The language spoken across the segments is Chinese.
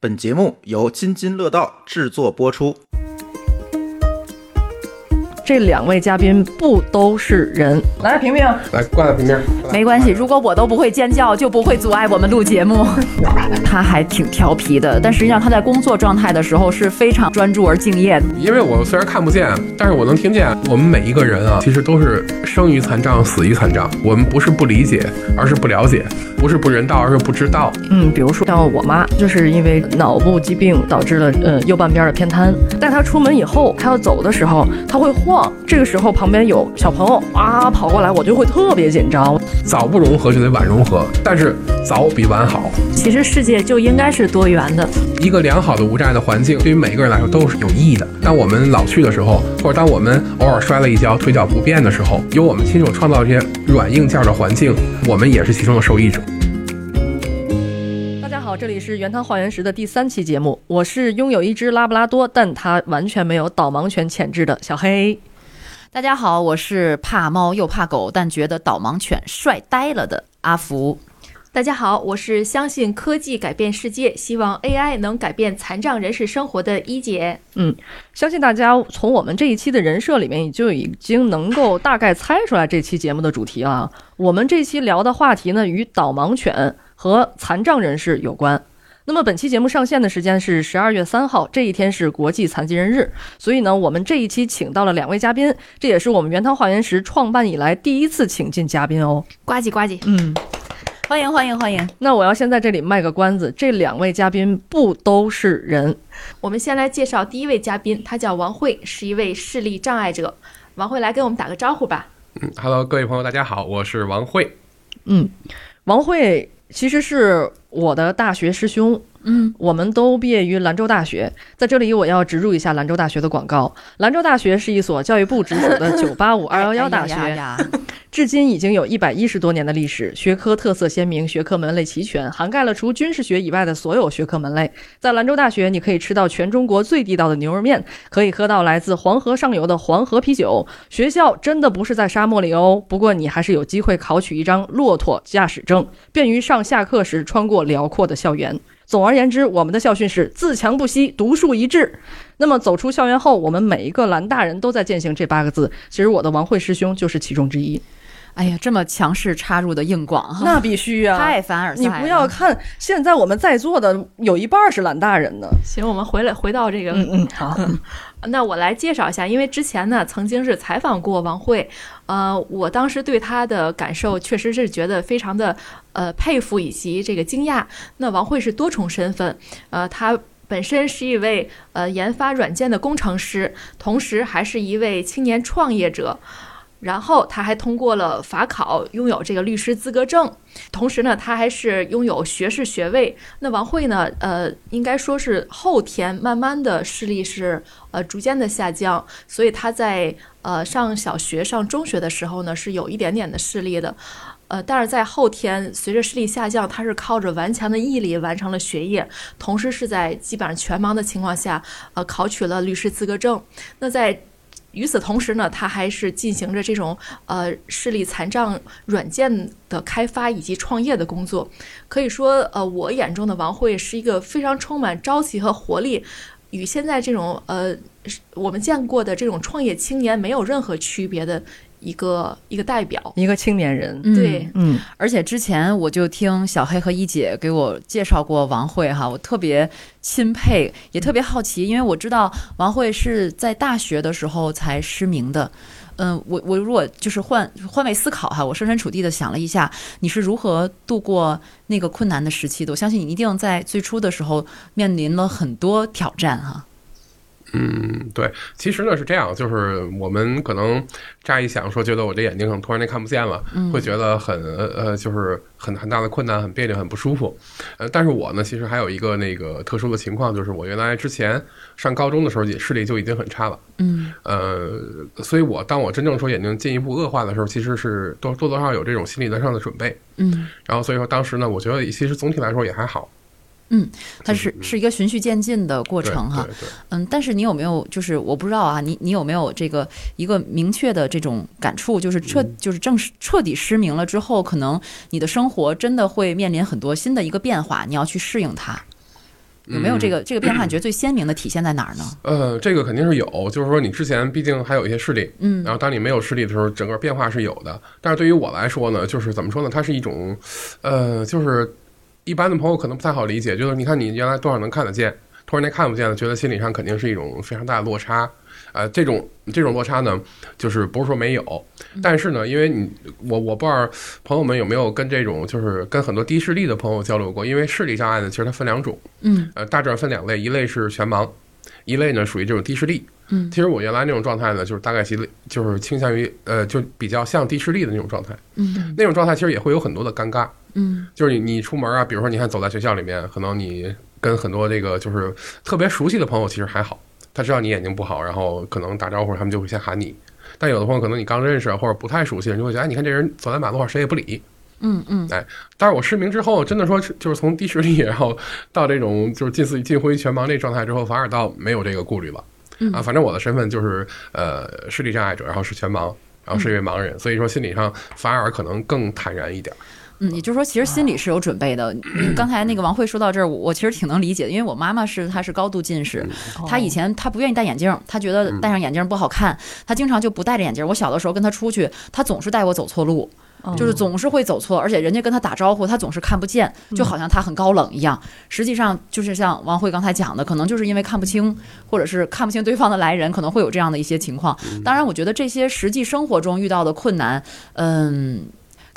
本节目由津津乐道制作播出。这两位嘉宾不都是人？来，平平，来挂在平平。没关系，如果我都不会尖叫，就不会阻碍我们录节目。他还挺调皮的，但实际上他在工作状态的时候是非常专注而敬业的。因为我虽然看不见，但是我能听见。我们每一个人啊，其实都是生于残障，死于残障。我们不是不理解，而是不了解；不是不人道，而是不知道。嗯，比如说像我妈，就是因为脑部疾病导致了呃右半边的偏瘫。带她出门以后，她要走的时候，她会晃。这个时候旁边有小朋友啊跑过来，我就会特别紧张。早不融合就得晚融合，但是早比晚好。其实世界就应该是多元的。一个良好的无障碍的环境，对于每个人来说都是有意义的。当我们老去的时候，或者当我们偶尔摔了一跤，腿脚不便的时候，由我们亲手创造这些软硬件的环境，我们也是其中的受益者。大家好，这里是原汤化原石的第三期节目，我是拥有一只拉布拉多，但它完全没有导盲犬潜质的小黑。大家好，我是怕猫又怕狗，但觉得导盲犬帅呆了的阿福。大家好，我是相信科技改变世界，希望 AI 能改变残障人士生活的一姐。嗯，相信大家从我们这一期的人设里面，就已经能够大概猜出来这期节目的主题了。我们这期聊的话题呢，与导盲犬和残障人士有关。那么本期节目上线的时间是十二月三号，这一天是国际残疾人日，所以呢，我们这一期请到了两位嘉宾，这也是我们原汤化原石创办以来第一次请进嘉宾哦。呱唧呱唧，嗯，欢迎欢迎欢迎。那我要先在这里卖个关子，这两位嘉宾不都是人。我们先来介绍第一位嘉宾，他叫王慧，是一位视力障碍者。王慧来给我们打个招呼吧。嗯，Hello，各位朋友，大家好，我是王慧。嗯，王慧其实是我的大学师兄。嗯，我们都毕业于兰州大学，在这里我要植入一下兰州大学的广告。兰州大学是一所教育部直属的“九八五”“二幺幺”大学，至今已经有一百一十多年的历史，学科特色鲜明，学科门类齐全，涵盖了除军事学以外的所有学科门类。在兰州大学，你可以吃到全中国最地道的牛肉面，可以喝到来自黄河上游的黄河啤酒。学校真的不是在沙漠里哦，不过你还是有机会考取一张骆驼驾驶证，便于上下课时穿过辽阔的校园。总而言之，我们的校训是自强不息，独树一帜。那么走出校园后，我们每一个蓝大人都在践行这八个字。其实我的王慧师兄就是其中之一。哎呀，这么强势插入的硬广哈，那必须啊！太凡尔赛。你不要看现在我们在座的有一半是蓝大人呢。行，我们回来回到这个，嗯嗯，好。那我来介绍一下，因为之前呢曾经是采访过王慧，呃，我当时对她的感受确实是觉得非常的呃佩服以及这个惊讶。那王慧是多重身份，呃，她本身是一位呃研发软件的工程师，同时还是一位青年创业者。然后他还通过了法考，拥有这个律师资格证。同时呢，他还是拥有学士学位。那王慧呢？呃，应该说是后天慢慢的视力是呃逐渐的下降，所以他在呃上小学、上中学的时候呢是有一点点的视力的。呃，但是在后天随着视力下降，他是靠着顽强的毅力完成了学业，同时是在基本上全盲的情况下，呃，考取了律师资格证。那在与此同时呢，他还是进行着这种呃视力残障软件的开发以及创业的工作。可以说，呃，我眼中的王慧是一个非常充满朝气和活力，与现在这种呃我们见过的这种创业青年没有任何区别的。一个一个代表，一个青年人，对，嗯，而且之前我就听小黑和一姐给我介绍过王慧哈，我特别钦佩，也特别好奇，因为我知道王慧是在大学的时候才失明的，嗯，我我如果就是换换位思考哈，我设身处地的想了一下，你是如何度过那个困难的时期的？我相信你一定在最初的时候面临了很多挑战哈。嗯，对，其实呢是这样，就是我们可能乍一想说，觉得我这眼睛可能突然间看不见了，会觉得很呃，就是很很大的困难，很别扭，很不舒服。呃，但是我呢，其实还有一个那个特殊的情况，就是我原来之前上高中的时候，视力就已经很差了。嗯，呃，所以我当我真正说眼睛进一步恶化的时候，其实是多多多少有这种心理上的准备。嗯，然后所以说当时呢，我觉得其实总体来说也还好。嗯，它是是一个循序渐进的过程哈，嗯，但是你有没有就是我不知道啊，你你有没有这个一个明确的这种感触，就是彻就是正式彻底失明了之后，可能你的生活真的会面临很多新的一个变化，你要去适应它。有没有这个这个变化？你觉得 最鲜明的体现在哪儿呢？呃，这个肯定是有，就是说你之前毕竟还有一些视力，嗯然后当你没有视力的时候，整个变化是有的。但是对于我来说呢，就是怎么说呢？它是一种，呃，就是一般的朋友可能不太好理解，就是你看你原来多少能看得见，突然间看不见了，觉得心理上肯定是一种非常大的落差。呃，这种这种落差呢，就是不是说没有，但是呢，因为你我我不知道朋友们有没有跟这种就是跟很多低视力的朋友交流过，因为视力障碍呢，其实它分两种，嗯呃，大致上分两类，一类是全盲，一类呢属于这种低视力。嗯其实我原来那种状态呢，就是大概其类就是倾向于呃，就比较像低视力的那种状态。嗯那种状态其实也会有很多的尴尬，嗯就是你你出门啊，比如说你看走在学校里面，可能你跟很多这个就是特别熟悉的朋友其实还好，他知道你眼睛不好，然后可能打招呼他们就会先喊你。但有的朋友可能你刚认识或者不太熟悉，人就会觉得，哎，你看这人走在马路上谁也不理。嗯嗯但是我失明之后，真的说是就是从低视力，然后到这种就是近似近乎于全盲这状态之后，反而倒没有这个顾虑了。嗯啊，反正我的身份就是呃视力障碍者，然后是全盲，然后是一位盲人，所以说心理上反而可能更坦然一点。嗯，也就是说，其实心里是有准备的。嗯 刚才那个王慧说到这儿，我我其实挺能理解的，因为我妈妈是她是高度近视，她以前她不愿意戴眼镜，她觉得戴上眼镜不好看，她经常就不戴着眼镜。我小的时候跟她出去，她总是带我走错路。就是总是会走错，而且人家跟他打招呼，他总是看不见，就好像他很高冷一样。实际上就是像王慧刚才讲的，可能就是因为看不清，或者是看不清对方的来人，可能会有这样的一些情况。当然，我觉得这些实际生活中遇到的困难，嗯。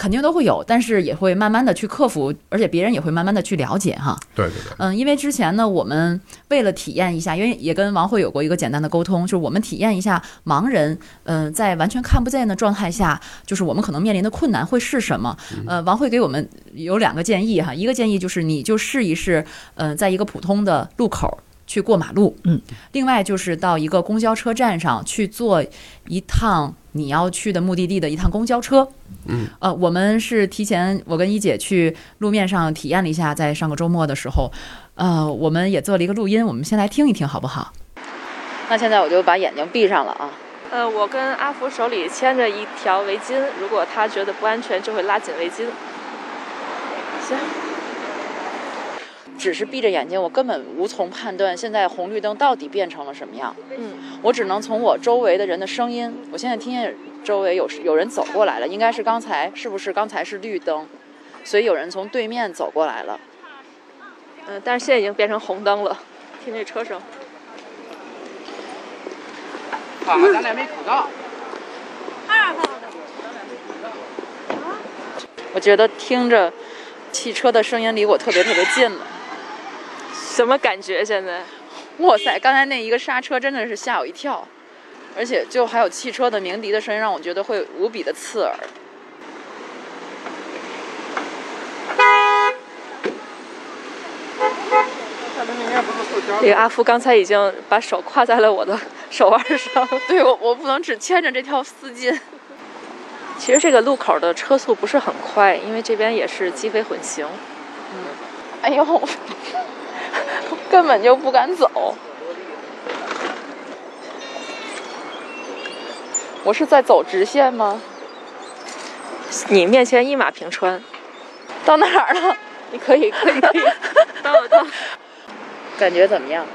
肯定都会有，但是也会慢慢的去克服，而且别人也会慢慢的去了解哈。对对对，嗯，因为之前呢，我们为了体验一下，因为也跟王慧有过一个简单的沟通，就是我们体验一下盲人，嗯、在完全看不见的状态下，就是我们可能面临的困难会是什么？呃，王慧给我们有两个建议哈，一个建议就是你就试一试，呃，在一个普通的路口。去过马路，嗯，另外就是到一个公交车站上去坐一趟你要去的目的地的一趟公交车，嗯，呃，我们是提前我跟一姐去路面上体验了一下，在上个周末的时候，呃，我们也做了一个录音，我们先来听一听好不好？那现在我就把眼睛闭上了啊。呃，我跟阿福手里牵着一条围巾，如果他觉得不安全，就会拉紧围巾。行。只是闭着眼睛，我根本无从判断现在红绿灯到底变成了什么样。嗯，我只能从我周围的人的声音，我现在听见周围有有人走过来了，应该是刚才是不是刚才是绿灯，所以有人从对面走过来了。嗯、但是现在已经变成红灯了，听这车声。啊，咱俩没口罩。我觉得听着汽车的声音离我特别特别近了。什么感觉？现在？哇塞！刚才那一个刹车真的是吓我一跳，而且就还有汽车的鸣笛的声音，让我觉得会无比的刺耳。这个阿福刚才已经把手挎在了我的手腕上。对我，我不能只牵着这条丝巾。其实这个路口的车速不是很快，因为这边也是机非混行。哎呦，根本就不敢走。我是在走直线吗？你面前一马平川，到哪儿了？你可以，可以，可以，到了，到了。感觉怎么样？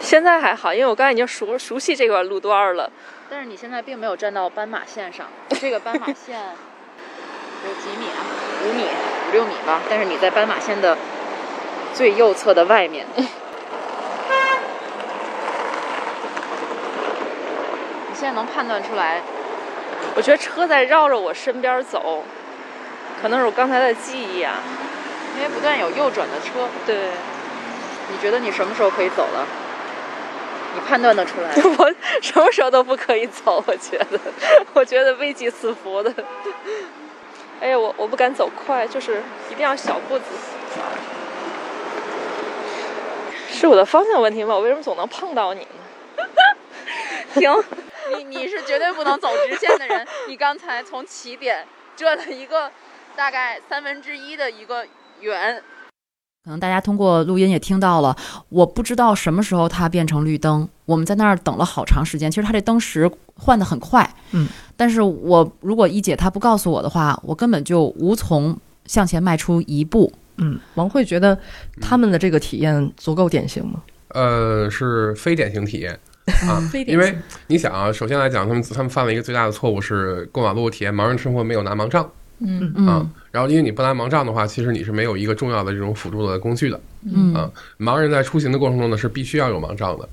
现在还好，因为我刚才已经熟熟悉这段路段了。但是你现在并没有站到斑马线上，这个斑马线有几米啊？五米、五六米吧。但是你在斑马线的最右侧的外面。你现在能判断出来？我觉得车在绕着我身边走，可能是我刚才的记忆啊。因为不断有右转的车。对，你觉得你什么时候可以走了？你判断得出来？我什么时候都不可以走，我觉得，我觉得危机四伏的。哎呀，我我不敢走快，就是一定要小步子。是我的方向问题吗？我为什么总能碰到你呢？停！你你是绝对不能走直线的人。你刚才从起点转了一个大概三分之一的一个圆。可能大家通过录音也听到了，我不知道什么时候它变成绿灯，我们在那儿等了好长时间。其实它这灯时换的很快，嗯，但是我如果一姐她不告诉我的话，我根本就无从向前迈出一步。嗯，王慧觉得他们的这个体验足够典型吗？呃，是非典型体验啊 非，典因为你想啊，首先来讲，他们他们犯了一个最大的错误是过马路体验盲人生活没有拿盲杖嗯啊嗯，然后因为你不拿盲杖的话，其实你是没有一个重要的这种辅助的工具的嗯啊。盲人在出行的过程中呢是必须要有盲杖的。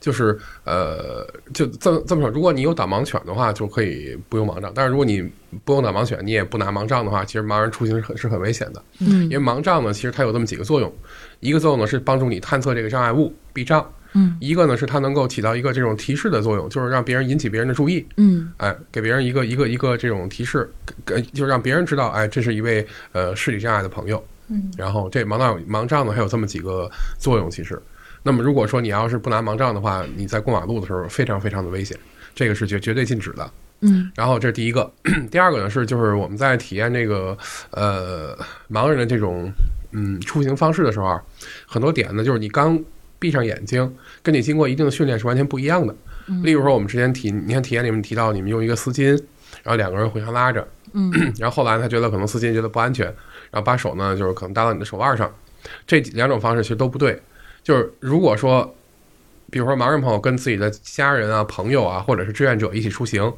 就是呃，就这么这么说，如果你有导盲犬的话，就可以不用盲杖。但是如果你不用导盲犬，你也不拿盲杖的话，其实盲人出行是很是很危险的。嗯因为盲杖呢，其实它有这么几个作用，一个作用呢是帮助你探测这个障碍物避障，嗯一个呢是它能够起到一个这种提示的作用，就是让别人引起别人的注意，嗯哎，给别人一个一个一个这种提示，给就让别人知道，哎，这是一位呃视力障碍的朋友。嗯然后这盲杖盲杖呢还有这么几个作用，其实。那么如果说你要是不拿盲杖的话，你在过马路的时候非常非常的危险，这个是绝绝对禁止的。嗯然后这是第一个，第二个呢是就是我们在体验这个呃盲人的这种嗯出行方式的时候啊，很多点呢就是你刚闭上眼睛，跟你经过一定的训练是完全不一样的。例如说我们之前体你看体验里面提到你们用一个丝巾，然后两个人互相拉着，嗯 然后后来他觉得可能丝巾觉得不安全，然后把手呢就是可能搭到你的手腕上，这两种方式其实都不对。就是如果说，比如说盲人朋友跟自己的家人啊、朋友啊，或者是志愿者一起出行，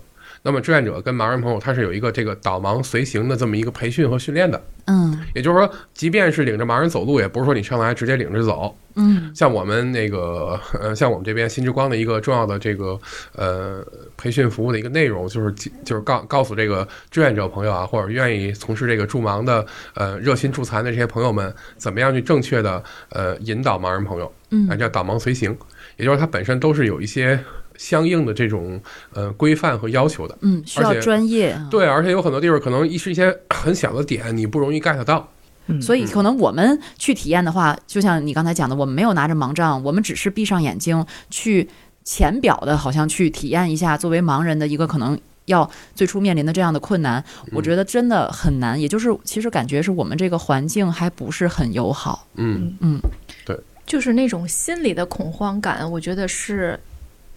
那么志愿者跟盲人朋友他是有一个这个导盲随行的这么一个培训和训练的。嗯。也就是说，即便是领着盲人走路，也不是说你上来直接领着走。嗯。像我们那个呃，像我们这边新之光的一个重要的这个呃培训服务的一个内容，就是就是告告诉这个志愿者朋友啊，或者愿意从事这个助盲的呃热心助残的这些朋友们，怎么样去正确的呃引导盲人朋友，嗯。啊，叫导盲随行，也就是它本身都是有一些相应的这种呃规范和要求的。嗯，需要专业啊。对，而且有很多地方可能一是一些很小的点，你不容易 get 到。嗯所以可能我们去体验的话，就像你刚才讲的，我们没有拿着盲杖，我们只是闭上眼睛去浅表的，好像去体验一下作为盲人的一个可能要最初面临的这样的困难。我觉得真的很难，也就是其实感觉是我们这个环境还不是很友好。嗯嗯，对就是那种心理的恐慌感，我觉得是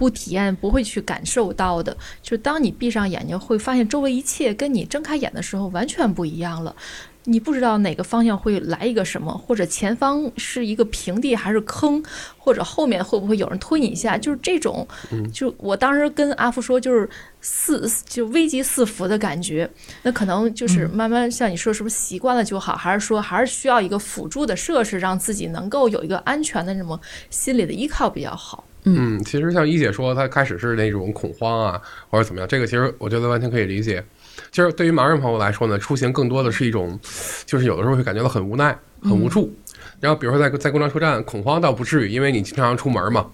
不体验不会去感受到的。就当你闭上眼睛，会发现周围一切跟你睁开眼的时候完全不一样了。你不知道哪个方向会来一个什么，或者前方是一个平地还是坑，或者后面会不会有人推你一下，就是这种，就我当时跟阿福说，就是四就危机四伏的感觉。那可能就是慢慢像你说，是不是习惯了就好，还是说还是需要一个辅助的设施，让自己能够有一个安全的这么心理的依靠比较好。嗯，其实像一姐说，她开始是那种恐慌啊，或者怎么样，这个其实我觉得完全可以理解。其实对于盲人朋友来说呢，出行更多的是一种，就是有的时候会感觉到很无奈、很无助。然后比如说在在公交车站恐慌倒不至于，因为你经常出门嘛，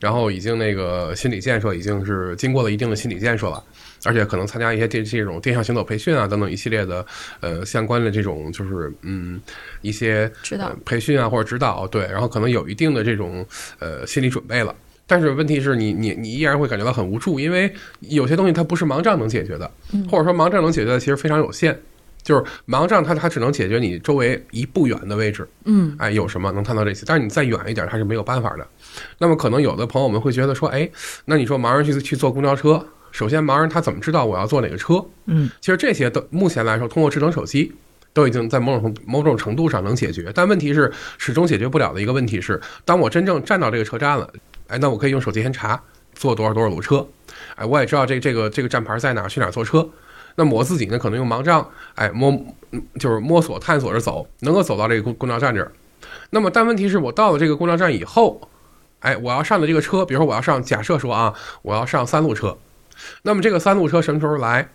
然后已经那个心理建设已经是经过了一定的心理建设了，而且可能参加一些这这种电向行走培训啊等等一系列的呃相关的这种就是嗯一些知道呃培训啊或者指导，对，然后可能有一定的这种呃心理准备了。但是问题是你你你依然会感觉到很无助，因为有些东西它不是盲杖能解决的，或者说盲杖能解决的其实非常有限。就是盲杖它它只能解决你周围一步远的位置，嗯哎，有什么能看到这些？但是你再远一点，它是没有办法的。那么可能有的朋友们会觉得说，哎，那你说盲人去去坐公交车，首先盲人他怎么知道我要坐哪个车？嗯，其实这些都目前来说，通过智能手机都已经在某种某种程度上能解决。但问题是，始终解决不了的一个问题是，当我真正站到这个车站了，哎，那我可以用手机先查坐多少多少路车，哎，我也知道这这个这个站牌在哪儿，去哪儿坐车。那么我自己呢，可能用盲杖，哎摸，嗯就是摸索探索着走，能够走到这个公公交站这儿。那么但问题是我到了这个公交站以后，哎，我要上的这个车，比如说我要上，假设说啊，我要上三路车，那么这个三路车什么时候来？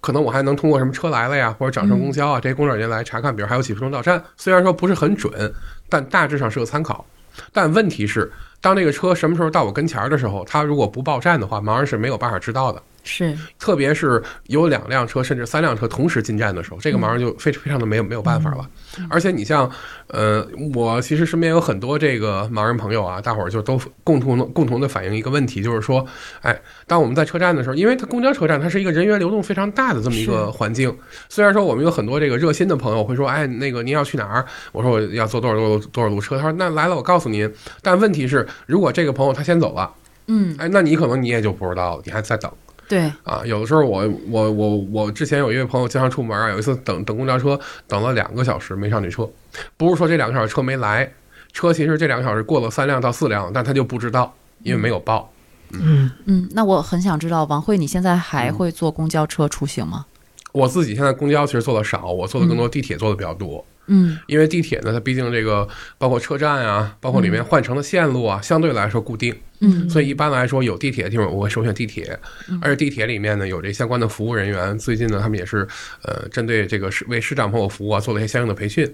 可能我还能通过什么车来了呀，或者掌上公交啊，这些工作人员来查看，比如还有几分钟到站。虽然说不是很准，但大致上是个参考。但问题是，当这个车什么时候到我跟前儿的时候，他如果不报站的话，盲人是没有办法知道的。是特别是有两辆车甚至三辆车同时进站的时候，这个盲人就非非常的没有没有办法了。而且你像，呃，我其实身边有很多这个盲人朋友啊，大伙儿就都共同的共同的反映一个问题，就是说，哎，当我们在车站的时候，因为它公交车站它是一个人员流动非常大的这么一个环境，虽然说我们有很多这个热心的朋友会说，哎，那个您要去哪儿？我说我要坐多少多少多少路车，他说那来了我告诉您。但问题是，如果这个朋友他先走了，嗯哎，那你可能你也就不知道了，你还在等。对，啊。有的时候我我我我之前有一位朋友经常出门啊，有一次等等公交车等了两个小时没上去车，不是说这两个小时车没来，车其实这两个小时过了三辆到四辆，但他就不知道，因为没有报。嗯，嗯，那我很想知道，王慧，你现在还会坐公交车出行吗？我自己现在公交其实坐的少，我坐的更多地铁坐的比较多。嗯。因为地铁呢，它毕竟这个包括车站啊，包括里面换乘的线路啊，相对来说固定，嗯。所以一般来说有地铁的地方我会首选地铁，而且地铁里面呢有这相关的服务人员，最近呢他们也是呃针对这个市为市长朋友服务啊做了一些相应的培训，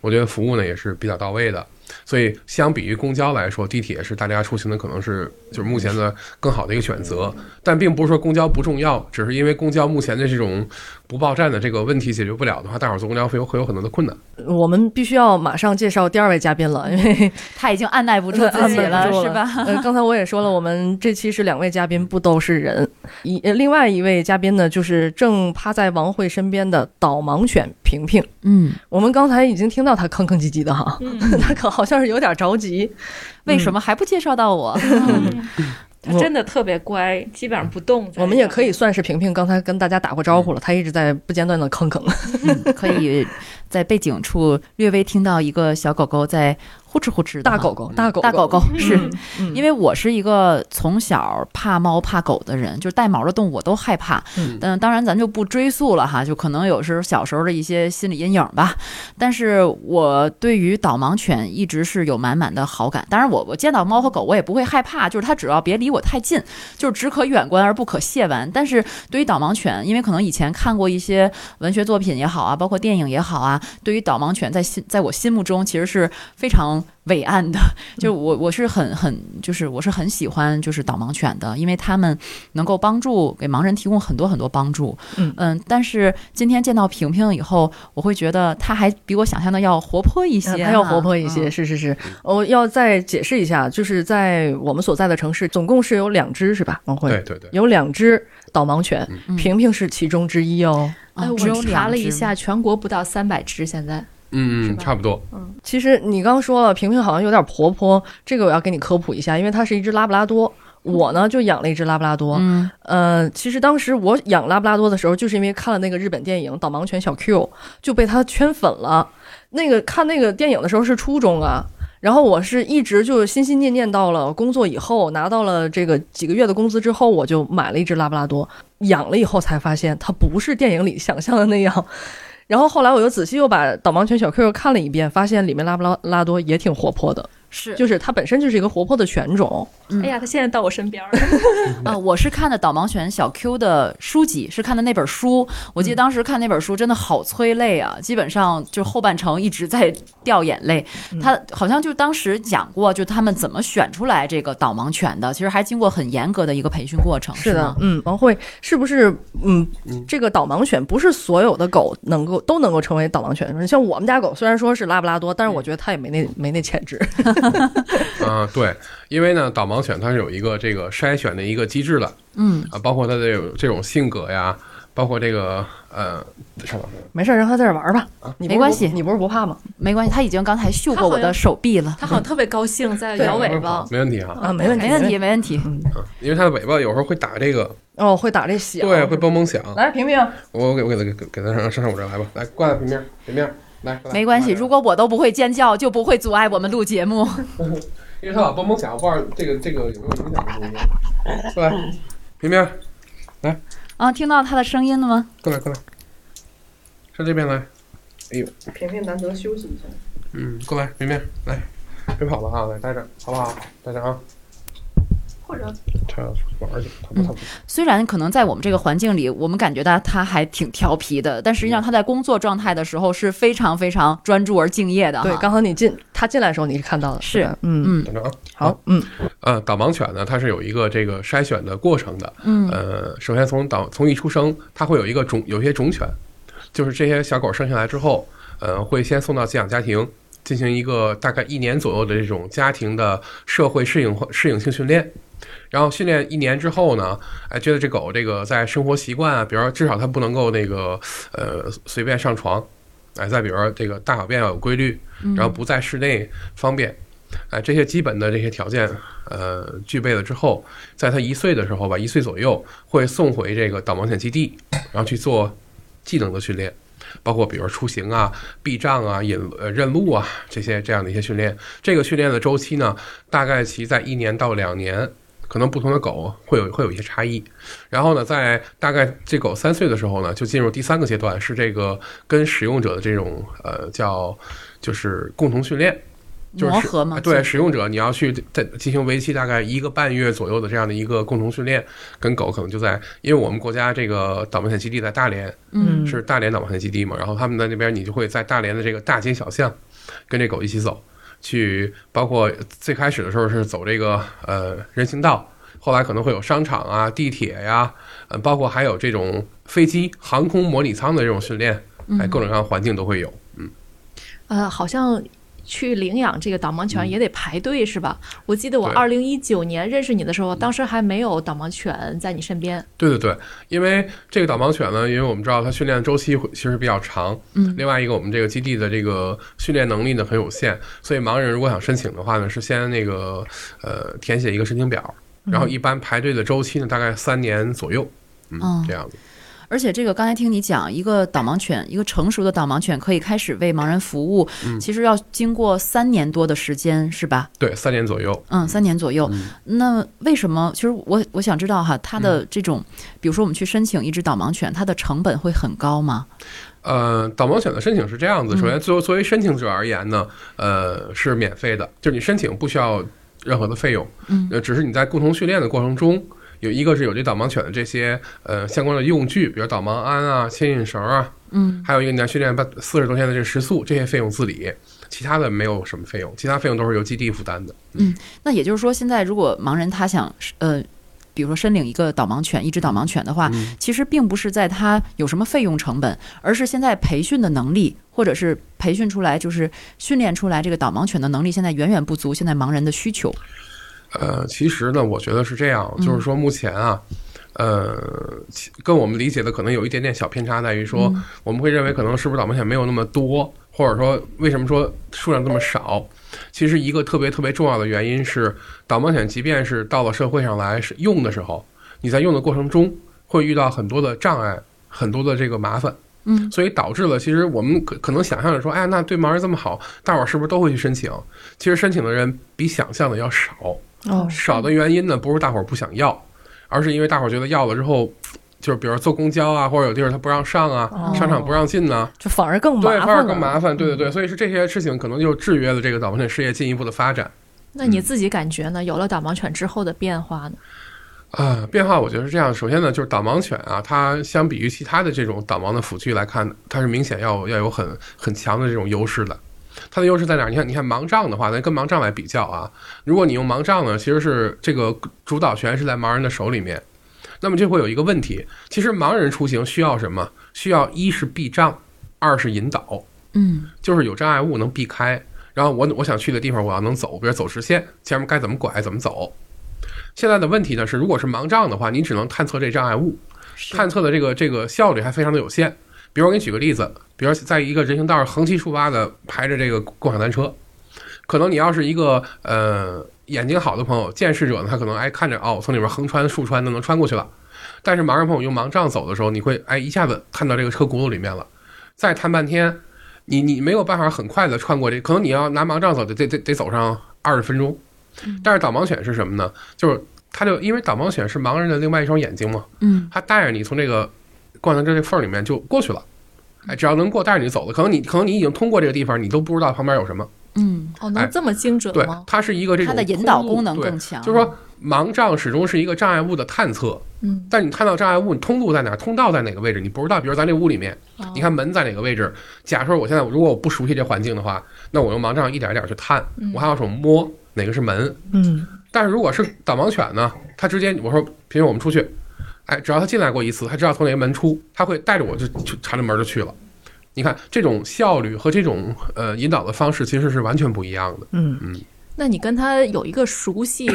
我觉得服务呢也是比较到位的。所以相比于公交来说，地铁是大家出行的可能是就是目前的更好的一个选择，但并不是说公交不重要，只是因为公交目前的这种不报站的这个问题解决不了的话，大伙儿坐公交会有会有很多的困难。我们必须要马上介绍第二位嘉宾了，因为他已经按耐不住自己了，是吧？呃，刚才我也说了，我们这期是两位嘉宾，不都是人。一呃另外一位嘉宾呢，就是正趴在王慧身边的导盲犬平平。嗯，我们刚才已经听到他吭吭唧唧的哈，嗯，他可好像是有点着急。为什么还不介绍到我？他真的特别乖，基本上不动。我们也可以算是平平刚才跟大家打过招呼了，他一直在不间断的吭吭。嗯可以在背景处略微听到一个小狗狗在呼哧呼哧的大狗狗，大狗大狗狗是。嗯因为我是一个从小怕猫怕狗的人，就是带毛的动物我都害怕。嗯当然咱就不追溯了哈，就可能有时候小时候的一些心理阴影吧。但是我对于导盲犬一直是有满满的好感。当然我我见到猫和狗我也不会害怕，就是它只要别离我太近，就是只可远观而不可亵玩。但是对于导盲犬，因为可能以前看过一些文学作品也好啊，包括电影也好啊，对于导盲犬在心在我心目中其实是非常伟岸的。就我我是很很就是我是很喜欢就是导盲犬的，因为他们能够帮助给盲人提供很多很多帮助。嗯嗯但是今天见到平平以后，我会觉得它还比我想象的要活泼一些、呃它要活泼一些，嗯是是是。我要再解释一下，就是在我们所在的城市，总共是有两只是吧？王慧，对对对，有两只导盲犬，嗯平平是其中之一哦。哎，我查了一下，全国不到三百只，现在嗯嗯，差不多。嗯其实你刚说了，平平好像有点活泼，这个我要给你科普一下，因为它是一只拉布拉多。我呢就养了一只拉布拉多，嗯呃，其实当时我养拉布拉多的时候，就是因为看了那个日本电影《导盲犬小 Q》，就被它圈粉了。那个看那个电影的时候是初中啊，然后我是一直就心心念念到了工作以后，拿到了这个几个月的工资之后，我就买了一只拉布拉多，养了以后才发现它不是电影里想象的那样。然后后来我又仔细又把导盲犬小 Q 又看了一遍，发现里面拉布拉拉多也挺活泼的，是就是它本身就是一个活泼的犬种。嗯哎呀，他现在到我身边儿，啊，我是看的导盲犬小 Q 的书籍，是看的那本书。我记得当时看那本书真的好催泪啊，基本上就后半程一直在掉眼泪。他好像就当时讲过，就他们怎么选出来这个导盲犬的，其实还经过很严格的一个培训过程。是的吗，嗯，王慧是不是嗯嗯，这个导盲犬不是所有的狗能够都能够成为导盲犬？像我们家狗虽然说是拉布拉多，但是我觉得它也没那没那潜质。啊、对，因为呢，导盲犬它是有一个这个筛选的一个机制的嗯，啊，包括它的这种这种性格呀，包括这个呃，上哪儿没事儿，让它在这玩吧，你不是没关系你不是不怕吗？没关系，它已经刚才嗅过我的手臂了。它好像特别高兴，在摇尾巴。没问题哈、啊，没问题，没问题，。没问题。嗯因为它的尾巴有时候会打这个，哦，会打这响，对，会嘣嘣响。来，平平，我给我给它给给它上上上我这儿来吧，来挂在平面平面，来，来没关系，如果我都不会尖叫，就不会阻碍我们录节目。因为他老蹦蹦响，我不知道这个这个有没有影响这东西。过来，平面，啊，听到他的声音了吗？过来过来，上这边来。哎呦，平平难得休息一下。嗯，过来，平平来，别跑了啊，来待着，好不好？待着啊。或者他玩儿去，他不他不。虽然可能在我们这个环境里，我们感觉到他还挺调皮的，但实际上他在工作状态的时候是非常非常专注而敬业的。对，刚刚你进他进来的时候你是看到的，是嗯嗯等着啊。好，嗯呃，导盲犬呢，它是有一个这个筛选的过程的。嗯呃，首先从导从一出生，它会有一个种有些种犬，就是这些小狗生下来之后，呃，会先送到寄养家庭，进行一个大概一年左右的这种家庭的社会适应适应性训练。然后训练一年之后呢，哎，觉得这狗这个在生活习惯啊，比如说至少它不能够那个呃随便上床，哎，再比如说这个大小便要有规律，然后不在室内方便，哎，这些基本的这些条件，呃，具备了之后，在它一岁的时候吧，一岁左右会送回这个导盲犬基地，然后去做技能的训练，包括比如说出行啊、避障啊、引呃认路啊这些这样的一些训练。这个训练的周期呢，大概其在一年到两年。可能不同的狗会有会有一些差异，然后呢，在大概这狗三岁的时候呢，就进入第三个阶段，是这个跟使用者的这种呃叫就是共同训练，就是磨合嘛对，使用者你要去在进行为期大概一个半月左右的这样的一个共同训练，跟狗可能就在，因为我们国家这个导盲犬基地在大连，嗯。是大连导盲犬基地嘛，然后他们在那边，你就会在大连的这个大街小巷跟这狗一起走，去包括最开始的时候是走这个呃人行道，后来可能会有商场啊、地铁呀，呃，包括还有这种飞机、航空模拟舱的这种训练，哎，各种各样的环境都会有。嗯呃，好像去领养这个导盲犬也得排队是吧？我记得我对。二零一九年认识你的时候，当时还没有导盲犬在你身边。对对对，因为这个导盲犬呢，因为我们知道它训练周期会其实比较长，嗯。另外一个我们这个基地的这个训练能力呢很有限，所以盲人如果想申请的话呢，是先那个呃填写一个申请表，然后一般排队的周期呢大概三年左右，嗯，嗯这样子。而且这个刚才听你讲，一个导盲犬，一个成熟的导盲犬可以开始为盲人服务，嗯其实要经过三年多的时间，是吧？对，三年左右。嗯，三年左右。那为什么？其实我我想知道哈，它的嗯这种，比如说我们去申请一只导盲犬，它的成本会很高吗？呃，导盲犬的申请是这样子，首先作作为申请者而言呢，呃，是免费的，就是你申请不需要任何的费用，嗯呃，只是你在共同训练的过程中，有一个是有这导盲犬的这些呃相关的用具，比如导盲鞍啊、牵引绳啊，嗯，还有一个你要训练半四十多天的这个时速，这些费用自理，其他的没有什么费用，其他费用都是由基地负担的。嗯那也就是说，现在如果盲人他想呃。比如说申领一个导盲犬，一只导盲犬的话，嗯其实并不是在他有什么费用成本，而是现在培训的能力，或者是培训出来，就是训练出来这个导盲犬的能力，现在远远不足现在盲人的需求。呃，其实呢，我觉得是这样，嗯就是说目前啊，呃，跟我们理解的可能有一点点小偏差，在于说、嗯我们会认为可能是不是导盲犬没有那么多，或者说为什么说数量这么少？其实一个特别特别重要的原因是，导盲犬即便是到了社会上来是用的时候，你在用的过程中会遇到很多的障碍，很多的这个麻烦。嗯，所以导致了，其实我们可可能想象着说，哎呀，那对盲人这么好，大伙儿是不是都会去申请？其实申请的人比想象的要少。哦，少的原因呢，不是大伙儿不想要，而是因为大伙儿觉得要了之后，就是比如坐公交啊，或者有地儿他不让上啊，哦商场不让进呢、就反而更麻对，反而更麻烦。对对对，所以是这些事情可能就制约了这个导盲犬事业进一步的发展。那你自己感觉呢？有了导盲犬之后的变化呢？啊，变化我觉得是这样。首先呢，就是导盲犬啊，它相比于其他的这种导盲的辅具来看，它是明显要要有很很强的这种优势的。它的优势在哪儿？你看，你看盲杖的话，咱跟盲杖来比较啊，如果你用盲杖呢，其实是这个主导权是在盲人的手里面。那么就会有一个问题，其实盲人出行需要什么？需要一是避障，二是引导。嗯就是有障碍物能避开，然后我我想去的地方我要能走，比如走直线，前面该怎么拐怎么走。现在的问题呢是，如果是盲杖的话，你只能探测这障碍物，探测的这个这个效率还非常的有限。比如我给你举个例子，比如在一个人行道上横七竖八的排着这个共享单车，可能你要是一个呃眼睛好的朋友，见识者呢，他可能哎看着哦从里面横穿竖穿都能穿过去了。但是盲人朋友用盲杖走的时候，你会哎一下子看到这个车轱辘里面了，再探半天，你你没有办法很快的穿过这，可能你要拿盲杖走，得得得得走上二十分钟。但是导盲犬是什么呢？就是它就因为导盲犬是盲人的另外一双眼睛嘛，嗯它带着你从这个共享单车这缝儿里面就过去了。哎，只要能过，带着你走了。可能你可能你已经通过这个地方，你都不知道旁边有什么。嗯，哦，哎能这么精准吗对，？它是一个这种它的引导功能更强。就是说，盲杖始终是一个障碍物的探测，嗯，但你看到障碍物，你通路在哪儿？通道在哪个位置？你不知道。比如咱这屋里面，哦你看门在哪个位置？假设我现在如果我不熟悉这环境的话，那我用盲杖一点一点去探，嗯我还要手摸哪个是门。嗯，但是如果是导盲犬呢，它直接我说，平时我们出去，哎，只要他进来过一次，他知道从哪个门出，他会带着我就就朝着门就去了。你看这种效率和这种呃引导的方式其实是完全不一样的。嗯嗯那你跟他有一个熟悉，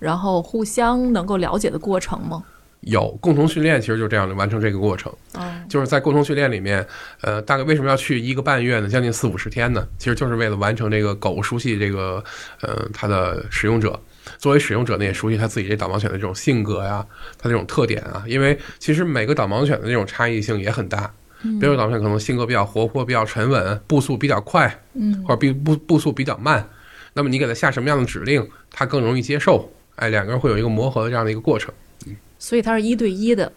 然后互相能够了解的过程吗？有共同训练，其实就这样的完成这个过程。啊，就是在共同训练里面，呃，大概为什么要去一个半月呢？将近四五十天呢？其实就是为了完成这个狗熟悉这个，呃，它的使用者。作为使用者呢，也熟悉它自己这导盲犬的这种性格呀，它这种特点啊。因为其实每个导盲犬的这种差异性也很大。比如导盲犬可能性格比较活泼、比较沉稳，步速比较快，嗯或者比步步速比较慢。那么你给它下什么样的指令，它更容易接受。哎，两个人会有一个磨合的这样的一个过程。所以它是一对一的，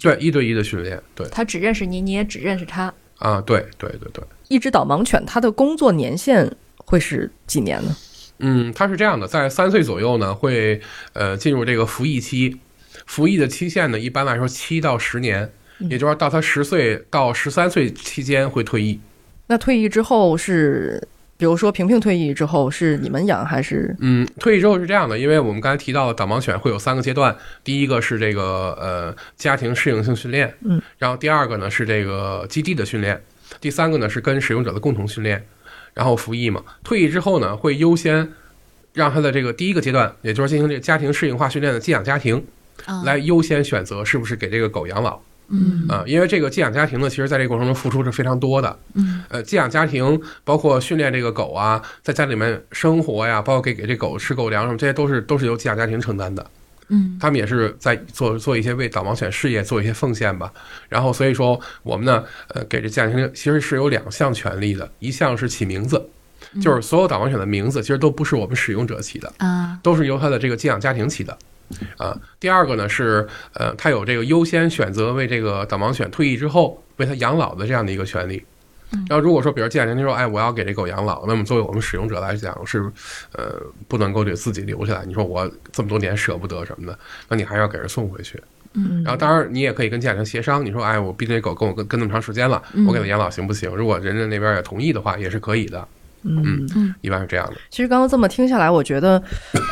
对，一对一的训练，对它只认识你，你也只认识它。啊，对对对对。一只导盲犬它的工作年限会是几年呢？嗯，它是这样的，在三岁左右呢，会呃进入这个服役期，服役的期限呢，一般来说七到十年，也就是说到他十岁到十三岁期间会退役。那退役之后是，比如说平平退役之后是你们养还是？嗯，退役之后是这样的，因为我们刚才提到的导盲犬会有三个阶段，第一个是这个呃家庭适应性训练，嗯，然后第二个呢是这个基地的训练，第三个呢是跟使用者的共同训练，然后服役嘛。退役之后呢，会优先让他的这个第一个阶段，也就是进行这个家庭适应化训练的寄养家庭，啊来优先选择是不是给这个狗养老。嗯啊、因为这个寄养家庭呢，其实在这个过程中付出是非常多的。嗯，呃，寄养家庭包括训练这个狗啊，在家里面生活呀，包括给给这狗吃狗粮什么，这些都是都是由寄养家庭承担的。嗯他们也是在做做一些为导盲犬事业做一些奉献吧。然后所以说我们呢，呃，给这家庭其实是有两项权利的，一项是起名字，就是所有导盲犬的名字其实都不是我们使用者起的，啊都是由他的这个寄养家庭起的。啊，第二个呢是，呃，他有这个优先选择为这个导盲犬退役之后为它养老的这样的一个权利。然后如果说，比如寄养家庭说，哎，我要给这狗养老，那么作为我们使用者来讲是，呃，不能够给自己留下来。你说我这么多年舍不得什么的，那你还要给人送回去。嗯然后当然你也可以跟家庭协商，你说，哎，我毕竟这狗跟我跟跟那么长时间了，我给它养老行不行？如果人家那边也同意的话，也是可以的。嗯嗯一般是这样的。其实刚刚这么听下来，我觉得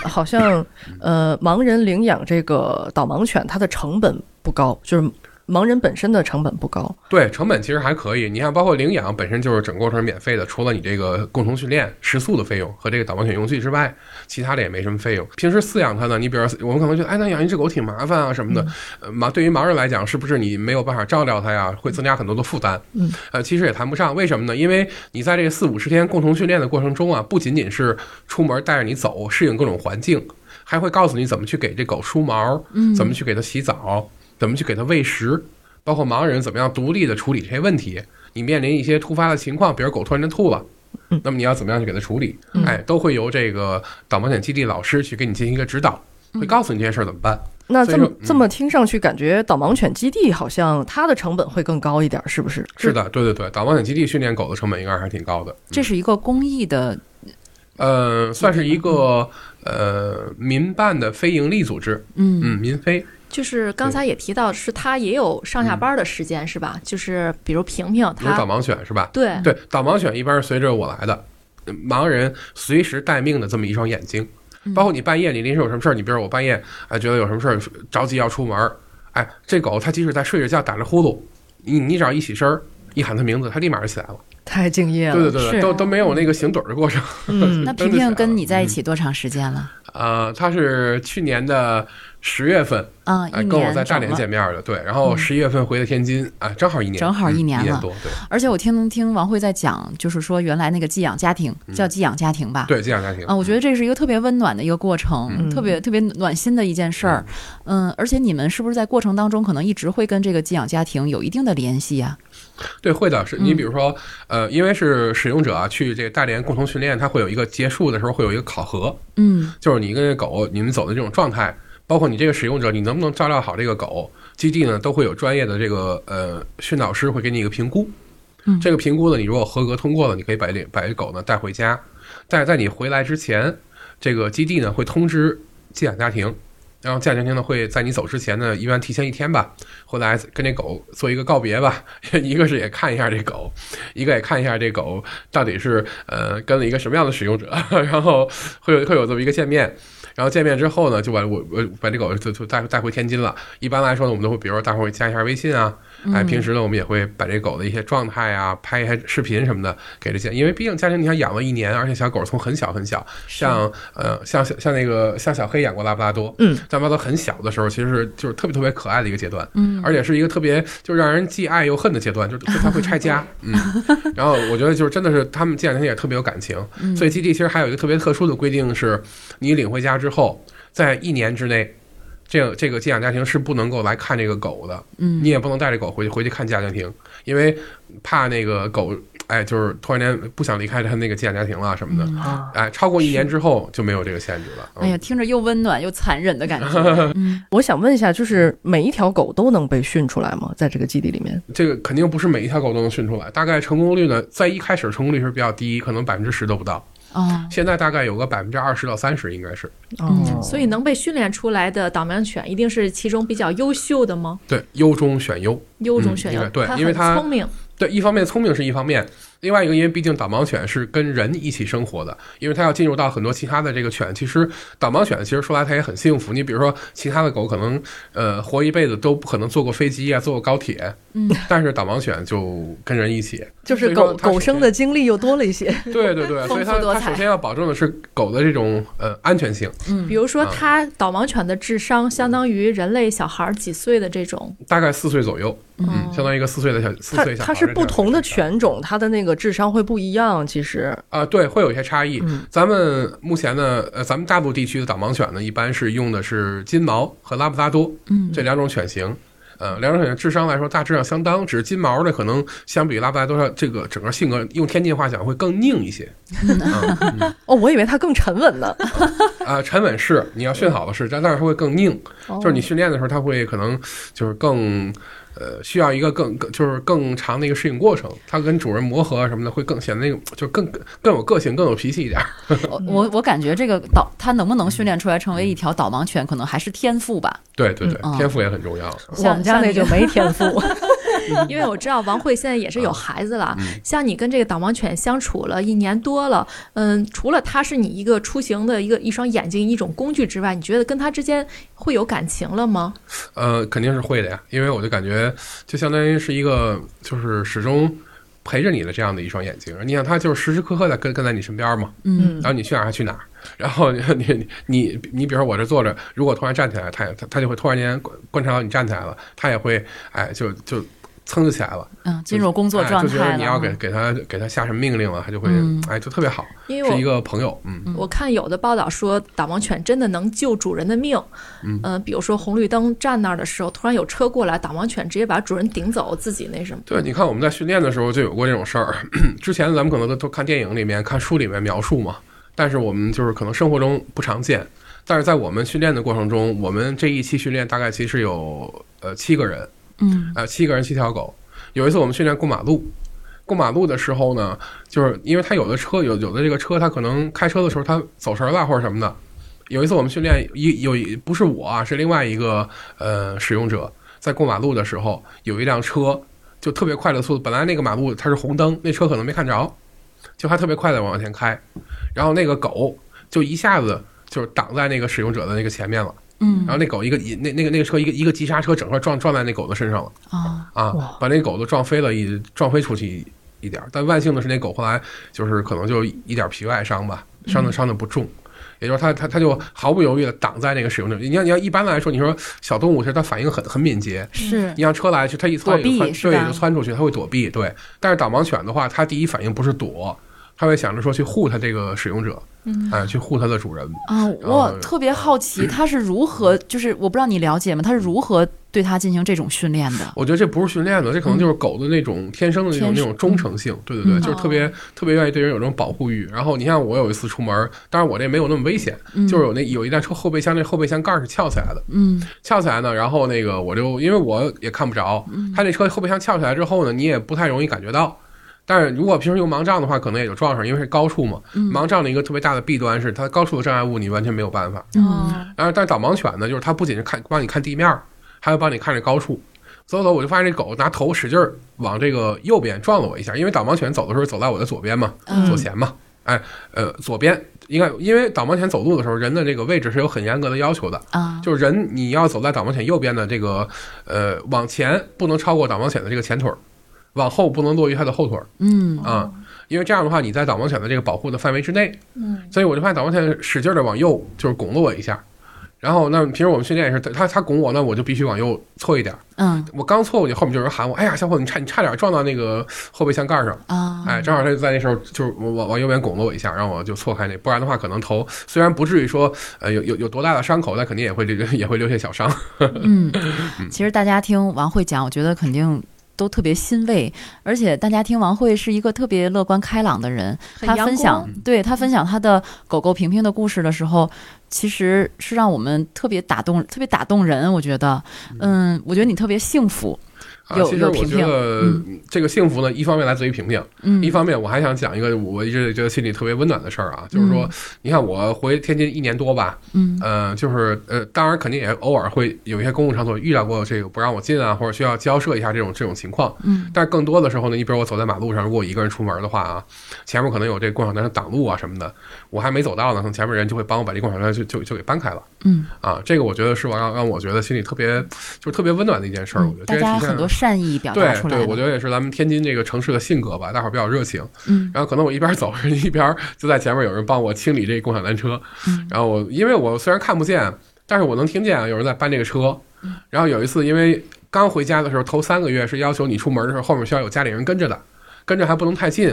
好像呃，盲人领养这个导盲犬，它的成本不高，就是盲人本身的成本不高。对，成本其实还可以。你看，包括领养本身就是整个过程是免费的，除了你这个共同训练、食宿的费用和这个导盲犬用具之外，其他的也没什么费用。平时饲养它呢，你比如说我们可能觉得，哎，那养一只狗挺麻烦啊什么的。呃，盲对于盲人来讲，是不是你没有办法照料它呀，会增加很多的负担？嗯，呃，其实也谈不上。为什么呢？因为你在这个四五十天共同训练的过程中啊，不仅仅是出门带着你走，适应各种环境，还会告诉你怎么去给这狗梳毛，嗯怎么去给它洗澡，怎么去给它喂食。包括盲人怎么样独立的处理这些问题。你面临一些突发的情况，比如狗突然间吐了，嗯那么你要怎么样去给它处理？嗯哎，都会由这个导盲犬基地老师去给你进行一个指导，会告诉你这些事儿怎么办。那这么这么听上去，感觉导盲犬基地好像它的成本会更高一点，是不是？是的，对对对，导盲犬基地训练狗的成本应该还挺高的。这是一个公益的，呃，算是一个呃民办的非营利组织，嗯嗯，民非。就是刚才也提到，是他也有上下班的时间，是吧？就是比如平平，他有导盲犬是吧？对对，导盲犬一般是随着我来的，盲人随时待命的这么一双眼睛，包括你半夜你临时有什么事儿，你比如我半夜哎觉得有什么事儿着急要出门儿，哎，这狗它即使在睡着觉打着呼噜，你你只要一起身儿一喊他名字，他立马就起来了。太敬业了。对对对都都没有那个醒盹儿的过程。嗯那 真的是萍萍跟你在一起多长时间了？呃，他是去年的十月份，啊，跟我在大连。见面的，对，然后十一月份回的天津，啊，正好一年，正好一嗯年了一年多，对而且我听听王慧在讲，就是说原来那个寄养家庭叫寄养家庭吧？嗯对，寄养家庭啊，我觉得这是一个特别温暖的一个过程，嗯特别特别暖心的一件事儿。嗯，而且你们是不是在过程当中可能一直会跟这个寄养家庭有一定的联系呀、对，会的，是你嗯比如说，呃，因为是使用者啊，去这个大连共同训练，它会有一个结束的时候会有一个考核，嗯。就是你跟这狗你们走的这种状态，包括你这个使用者你能不能照料好这个狗，基地呢都会有专业的这个呃训导师会给你一个评估，嗯。这个评估呢，你如果合格通过了，你可以把这把这狗呢带回家，但是在你回来之前，这个基地呢会通知寄养家庭。然后寄养家庭呢会在你走之前呢，一般提前一天吧，回来跟这狗做一个告别吧。一个是也看一下这狗，一个也看一下这狗到底是呃跟了一个什么样的使用者，然后会有会有这么一个见面。然后见面之后呢，就把我我把这狗就就带带回天津了。一般来说呢，我们都会比如说大伙会加一下微信啊，哎，平时呢，我们也会把这狗的一些状态啊，拍一些视频什么的给这些，因为毕竟家庭你看养了一年，而且小狗从很小很小，像呃像像像那个像小黑养过拉布拉多，嗯，拉布拉多很小的时候，其实是就是特别特别可爱的一个阶段，嗯，而且是一个特别就让人既爱又恨的阶段，就是它会拆家，嗯，然后我觉得就是真的是他们这两天也特别有感情，所以基地其实还有一个特别特殊的规定是，你领回家之后，在一年之内。这个这个寄养家庭是不能够来看这个狗的，嗯你也不能带着狗回去回去看寄养家庭，因为怕那个狗，哎，就是突然间不想离开它那个寄养家庭了什么的，啊，哎，超过一年之后就没有这个限制了。嗯哎呀，听着又温暖又残忍的感觉。嗯我想问一下，就是每一条狗都能被训出来吗？在这个基地里面？这个肯定不是每一条狗都能训出来，大概成功率呢，在一开始成功率是比较低，可能百分之十都不到，哦，现在大概有个百分之二十到三十，应该是哦，所以能被训练出来的导盲犬，一定是其中比较优秀的吗？对优中选优。优中选优，嗯对因为它聪明，对，一方面聪明是一方面，另外一个，因为毕竟导盲犬是跟人一起生活的，因为它要进入到很多其他的这个犬。其实导盲犬其实说来它也很幸福。你比如说，其他的狗可能呃活一辈子都不可能坐过飞机啊，坐过高铁，嗯，但是导盲犬就跟人一起，就是狗狗生的经历又多了一些。对对对，所以它首先要保证的是狗的这种呃安全性，嗯比如说啊它导盲犬的智商相当于人类小孩儿几岁的这种，大概四岁左右，嗯，相当于一个四岁的小四岁小孩它是不同的。犬种，它的那个智商会不一样。其实，啊、对，会有一些差异。嗯咱们目前呢，呃，咱们大陆地区的导盲犬呢，一般是用的是金毛和拉布拉多，嗯这两种犬型。呃，两种犬智商来说大致上相当，只是金毛的可能相比拉布拉多上，这个整个性格用天津话讲会更拧一些。嗯哦，我以为它更沉稳呢。啊、沉稳是你要训好了是，但但是它会更拧，哦就是你训练的时候，它会可能就是更。呃，需要一个更更就是更长的一个适应过程，它跟主人磨合啊什么的，会更显得那种就更更有个性、更有脾气一点。我我我感觉这个导它能不能训练出来成为一条导盲犬，可能还是天赋吧。对对对，嗯天赋也很重要。我们家那就没天赋。因为我知道王慧现在也是有孩子了，嗯像你跟这个导盲犬相处了一年多了，嗯，除了它是你一个出行的一个一双眼睛一种工具之外，你觉得跟它之间会有感情了吗？呃，肯定是会的呀，因为我就感觉就相当于是一个就是始终陪着你的这样的一双眼睛。你想，它就是时时刻刻在跟跟在你身边嘛，嗯然后你去哪儿它去哪儿，然后你你你你比如说我这坐着，如果突然站起来，它也它它就会突然间观观察到你站起来了，它也会哎就就噌就起来了，嗯，进入工作哎就觉状态了。得你要给给他给他下什么命令了，他就会、嗯哎就特别好，因为我是一个朋友，嗯。我看有的报道说，导盲犬真的能救主人的命。嗯呃比如说红绿灯站那儿的时候，突然有车过来，导盲犬直接把主人顶走，自己那什么。对，你看我们在训练的时候就有过这种事儿。之前咱们可能都都看电影里面、看书里面描述嘛，但是我们就是可能生活中不常见。但是在我们训练的过程中，我们这一期训练大概其实有呃七个人，嗯呃七个人七条狗。有一次我们训练过马路，过马路的时候呢，就是因为他有的车有有的这个车，他可能开车的时候他走神了或者什么的。有一次我们训练一有不是我啊，是另外一个呃使用者在过马路的时候，有一辆车就特别快的速度，本来那个马路它是红灯，那车可能没看着，就还特别快的往前开，然后那个狗就一下子就挡在那个使用者的那个前面了，嗯然后那狗一个一那那个那个车一个一个急刹车，整个撞撞在那狗的身上了。啊啊，把那狗都撞飞了一撞飞出去一一点儿，但万幸的是那狗后来就是可能就一点皮外伤吧，伤的伤的不重。也就是它它它就毫不犹豫的挡在那个使用者。你要你要一般来说，你说小动物其实它反应很很敏捷，是你让车来，就它一窜对，就窜出去，它会躲避。对，但是导盲犬的话，它第一反应不是躲，它会想着说去护它这个使用者，嗯哎，去护它的主人。啊，我特别好奇，它是如何，就是我不知道你了解吗？它是如何对它进行这种训练的？我觉得这不是训练的，这可能就是狗的那种天生的那种那种忠诚性。对对对，嗯就是特别特别愿意对人有这种保护欲。然后你像我有一次出门，当然我这没有那么危险，就是有那有一辆车后备箱那后备箱盖是翘起来的，嗯翘起来呢，然后那个我就因为我也看不着，它那车后备箱翘起来之后呢，你也不太容易感觉到。但是如果平时用盲杖的话，可能也就撞上，因为是高处嘛。盲杖的一个特别大的弊端是，它高处的障碍物你完全没有办法。嗯然后，但是导盲犬呢，就是它不仅是看帮你看地面儿，还会帮你看这高处。走走，我就发现这狗拿头使劲儿往这个右边撞了我一下，因为导盲犬走的时候走在我的左边嘛，嗯左前嘛，哎，呃，左边应该因为导盲犬走路的时候，人的这个位置是有很严格的要求的，啊，就是人你要走在导盲犬右边的这个呃往前不能超过导盲犬的这个前腿儿，往后不能落于它的后腿儿嗯啊。因为这样的话，你在导盲犬的这个保护的范围之内，嗯，所以我就发现导盲犬使劲的往右，就是拱了我一下，然后那平时我们训练也是，它它拱我，那我就必须往右错一点儿，嗯我刚错过去，后面就有人喊我，哎呀，小伙子，你差你差点撞到那个后备箱盖上。啊，哎，正好他就在那时候就是往往往右边拱了我一下，让我就错开那，不然的话可能头虽然不至于说呃有有有多大的伤口，但肯定也会留 也会留下小伤。嗯，其实大家听王慧讲，我觉得肯定。都特别欣慰，而且大家听王慧是一个特别乐观开朗的人。很阳他分享，对他分享他的狗狗平平的故事的时候，其实是让我们特别打动，特别打动人。我觉得，嗯，我觉得你特别幸福。啊，其实我觉得嗯这个幸福呢，一方面来自于平平，嗯，一方面我还想讲一个我一直觉得心里特别温暖的事儿啊，就是说，你看我回天津一年多吧，嗯呃，就是呃，当然肯定也偶尔会有一些公共场所遇到过这个不让我进啊，或者需要交涉一下这种这种情况。嗯，但是更多的时候呢，你比如我走在马路上，如果我一个人出门的话啊，前面可能有这共享单车挡路啊什么的，我还没走到呢，可能前面人就会帮我把这共享单车就就就给搬开了。嗯，啊，这个我觉得是我让让我觉得心里特别就是特别温暖的一件事儿。我觉得大这也体现家很多善意表达对对，出来对。我觉得也是咱们天津这个城市的性格吧，大伙儿比较热情。嗯，然后可能我一边走，一边就在前面有人帮我清理这个共享单车。嗯，然后我因为我虽然看不见，但是我能听见啊有人在搬这个车。嗯然后有一次，因为刚回家的时候，头三个月是要求你出门的时候后面需要有家里人跟着的，跟着还不能太近。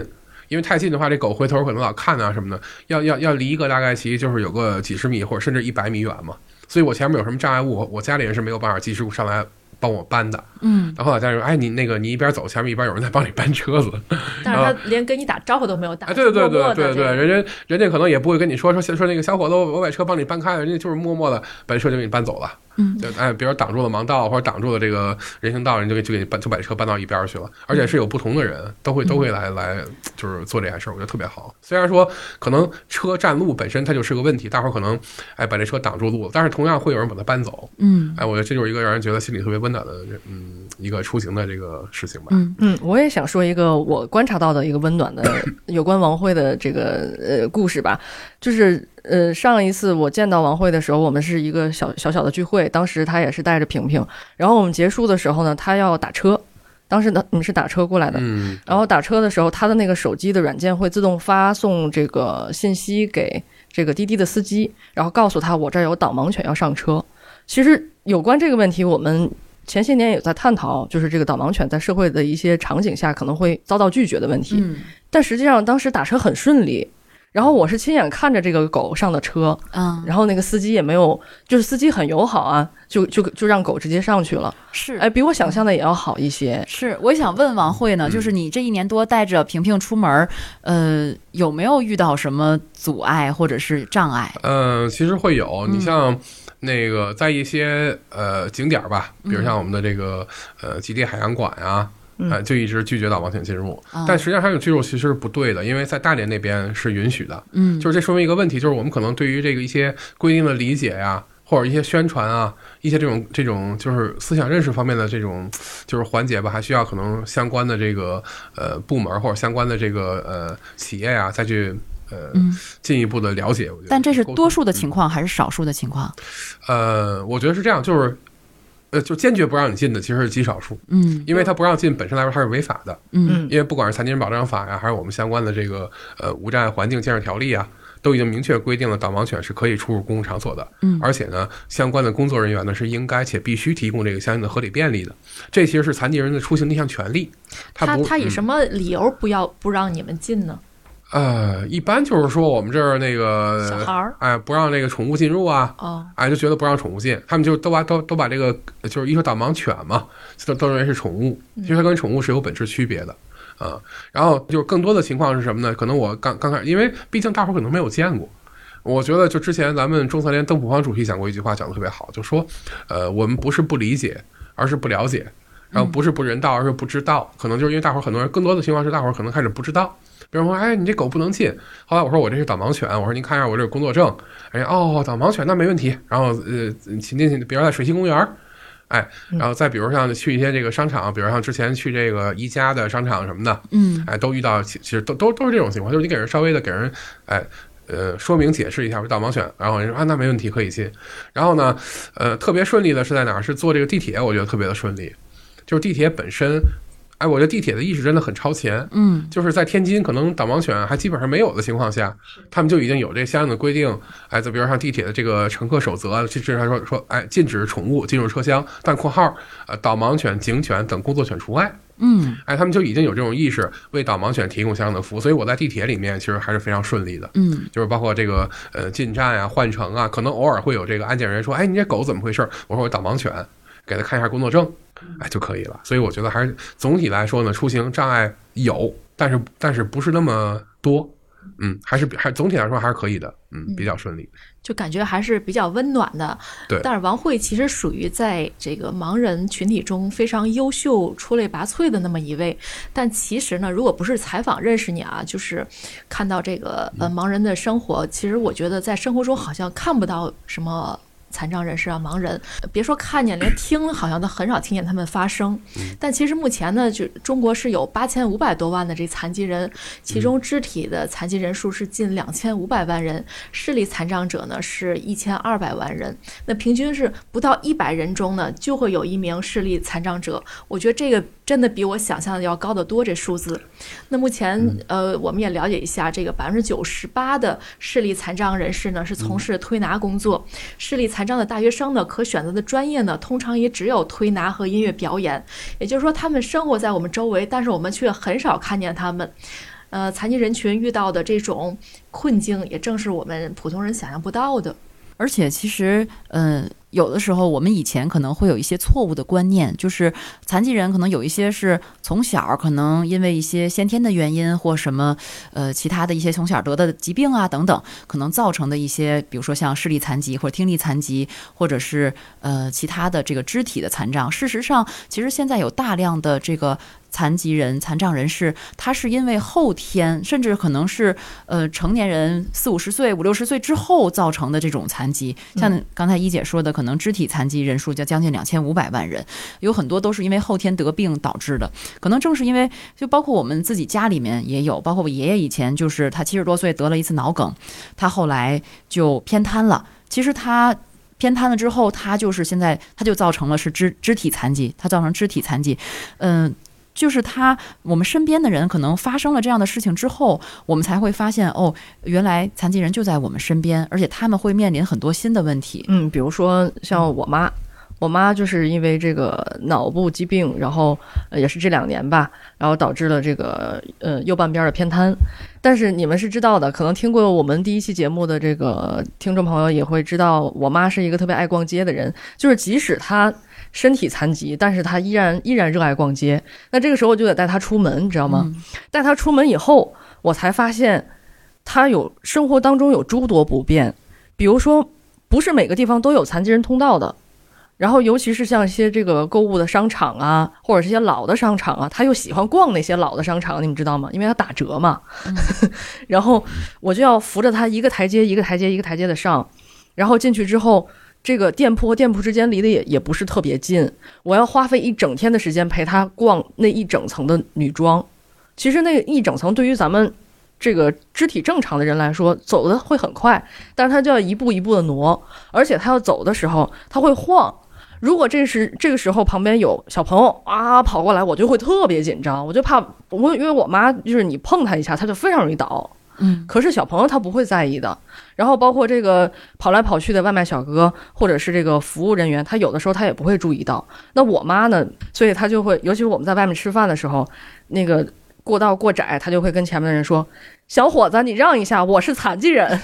因为太近的话，这狗回头可能老看啊什么的，要要要离一个大概其就是有个几十米或者甚至一百米远嘛。所以我前面有什么障碍物，我家里人是没有办法及时上来帮我搬的。嗯，然后老家人说：“哎，你那个你一边走，前面一边有人在帮你搬车子。但是他连跟你打招呼都没有打，哎，对对对对对，人家人家可能也不会跟你说说说那个小伙子，我我把车帮你搬开了，人家就是默默的把车就给你搬走了。嗯就哎，比如挡住了盲道或者挡住了这个人行道，人就给就给你搬就把车搬到一边去了。而且是有不同的人都会都会来来就是做这件事儿，我觉得特别好。虽然说可能车占路本身它就是个问题，大伙儿可能哎把这车挡住路了，但是同样会有人把它搬走。嗯哎，我觉得这就是一个让人觉得心里特别温暖的嗯一个出行的这个事情吧。嗯嗯，我也想说一个我观察到的一个温暖的 有关王慧的这个呃故事吧，就是呃上一次我见到王慧的时候，我们是一个小小小的聚会，当时她也是带着萍萍，然后我们结束的时候呢，她要打车，当时呢你们是打车过来的，嗯，然后打车的时候，他的那个手机的软件会自动发送这个信息给这个滴滴的司机，然后告诉他我这儿有导盲犬要上车。其实有关这个问题，我们前些年也在探讨，就是这个导盲犬在社会的一些场景下可能会遭到拒绝的问题。嗯但实际上当时打车很顺利，然后我是亲眼看着这个狗上的车，嗯，然后那个司机也没有，就是司机很友好啊，就就就让狗直接上去了。是哎，比我想象的也要好一些。是，我想问王慧呢，就是你这一年多带着平平出门儿，呃，有没有遇到什么阻碍或者是障碍？嗯，其实会有。嗯你像那个在一些呃景点儿吧，比如嗯像我们的这个呃极地海洋馆呀、呃，就一直拒绝导盲犬进入。啊但实际上，它有进入其实是不对的，因为在大连那边是允许的。嗯，就是这说明一个问题，就是我们可能对于这个一些规定的理解呀，或者一些宣传啊，一些这种这种就是思想认识方面的这种就是环节吧，还需要可能相关的这个呃部门或者相关的这个呃企业啊，再去呃嗯进一步的了解。我觉得但这是多数的情况还是少数的情况？呃，我觉得是这样，就是呃，就坚决不让你进的其实是极少数，嗯因为他不让进本身来说它是违法的，嗯因为不管是残疾人保障法呀，还是我们相关的这个呃无障碍环境建设条例啊。都已经明确规定了，导盲犬是可以出入公共场所的，嗯而且呢，相关的工作人员呢是应该且必须提供这个相应的合理便利的，这其实是残疾人的出行的一项权利。不，他他以嗯什么理由不要不让你们进呢？呃，一般就是说我们这儿那个小孩儿哎，不让那个宠物进入啊，哦，哎，就觉得不让宠物进，他们就都把都都把这个就是一说导盲犬嘛，都都认为是宠物，其实它跟宠物是有本质区别的啊。然后就是更多的情况是什么呢？可能我刚刚开始，因为毕竟大伙儿可能没有见过。我觉得就之前咱们中残联邓普方主席讲过一句话，讲的特别好，就说，呃，我们不是不理解，而是不了解，然后不是不人道，而是不知道。可能就是因为大伙儿很多人，更多的情况是大伙儿可能开始不知道。比如说，哎，你这狗不能进。后来我说我这是导盲犬，我说您看一下我这个工作证。哎，哦，导盲犬那没问题。然后呃，请进去，比如在水西公园儿，哎，然后再比如像去一些这个商场，比如像之前去这个宜家的商场什么的，嗯哎，都遇到其其实都都都是这种情况，就是你给人稍微的给人哎呃说明解释一下是导盲犬，然后人说啊那没问题可以进，然后呢，呃特别顺利的是在哪儿？是坐这个地铁，我觉得特别的顺利，就是地铁本身。哎，我觉得地铁的意识真的很超前。嗯，就是在天津，可能导盲犬还基本上没有的情况下，他们就已经有这相应的规定。哎，就比如像地铁的这个乘客守则，其实还说说，哎，禁止宠物进入车厢，但（括号）呃，导盲犬、警犬等工作犬除外。嗯哎，他们就已经有这种意识，为导盲犬提供相应的服务。所以我在地铁里面其实还是非常顺利的。嗯就是包括这个呃进站啊、换乘啊，可能偶尔会有这个安检人员说：“哎，你这狗怎么回事？”我说：“我导盲犬，给他看一下工作证，哎就可以了。”所以我觉得还是总体来说呢，出行障碍有，但是但是不是那么多，嗯，还是还总体来说还是可以的，嗯，比较顺利。就感觉还是比较温暖的。对但是王慧其实属于在这个盲人群体中非常优秀、出类拔萃的那么一位。但其实呢，如果不是采访认识你啊，就是看到这个呃盲人的生活，其实我觉得在生活中好像看不到什么。残障人士啊，盲人，别说看见，连听好像都很少听见他们发声。但其实目前呢，就中国是有八千五百多万的这残疾人，其中肢体的残疾人数是近两千五百万人，视力残障者呢是一千二百万人。那平均是不到一百人中呢，就会有一名视力残障者。我觉得这个真的比我想象的要高得多，这数字。那目前呃，我们也了解一下，这个百分之九十八的视力残障人士呢是从事推拿工作，视力残障的大学生呢可选择的专业呢通常也只有推拿和音乐表演，也就是说他们生活在我们周围，但是我们却很少看见他们。呃，残疾人群遇到的这种困境，也正是我们普通人想象不到的。而且其实，嗯、有的时候我们以前可能会有一些错误的观念，就是残疾人可能有一些是从小可能因为一些先天的原因或什么呃其他的一些从小得的疾病啊等等，可能造成的一些，比如说像视力残疾或者听力残疾，或者是呃其他的这个肢体的残障。事实上，其实现在有大量的这个。残疾人、残障人士，他是因为后天，甚至可能是呃成年人四五十岁、五六十岁之后造成的这种残疾。像刚才一姐说的，可能肢体残疾人数就将近两千五百万人，有很多都是因为后天得病导致的。可能正是因为，就包括我们自己家里面也有，包括我爷爷以前就是他七十多岁得了一次脑梗，他后来就偏瘫了。其实他。偏瘫了之后，他就是现在，他就造成了是肢肢体残疾，他造成肢体残疾，嗯、就是他，我们身边的人可能发生了这样的事情之后，我们才会发现，哦，原来残疾人就在我们身边，而且他们会面临很多新的问题。嗯，比如说像我妈，我妈就是因为这个脑部疾病，然后也是这两年吧，然后导致了这个呃右半边的偏瘫。但是你们是知道的，可能听过我们第一期节目的这个听众朋友也会知道，我妈是一个特别爱逛街的人，就是即使她身体残疾，但是他依然依然热爱逛街。那这个时候就得带他出门，你知道吗？嗯带他出门以后，我才发现他有生活当中有诸多不便，比如说不是每个地方都有残疾人通道的。然后，尤其是像一些这个购物的商场啊，或者是一些老的商场啊，他又喜欢逛那些老的商场，你们知道吗？因为他打折嘛。然后我就要扶着他一个台阶一个台阶一个台阶的上，然后进去之后，这个店铺和店铺之间离得也也不是特别近，我要花费一整天的时间陪他逛那一整层的女装。其实那一整层对于咱们这个肢体正常的人来说，走的会很快，但是他就要一步一步的挪，而且他要走的时候他会晃。如果这时这个时候旁边有小朋友啊跑过来，我就会特别紧张，我就怕我因为我妈就是你碰他一下，他就非常容易倒。嗯可是小朋友他不会在意的。然后包括这个跑来跑去的外卖小哥，或者是这个服务人员，他有的时候他也不会注意到。那我妈呢，所以她就会，尤其是我们在外面吃饭的时候，那个过道过窄，她就会跟前面的人说：“小伙子，你让一下，我是残疾人。”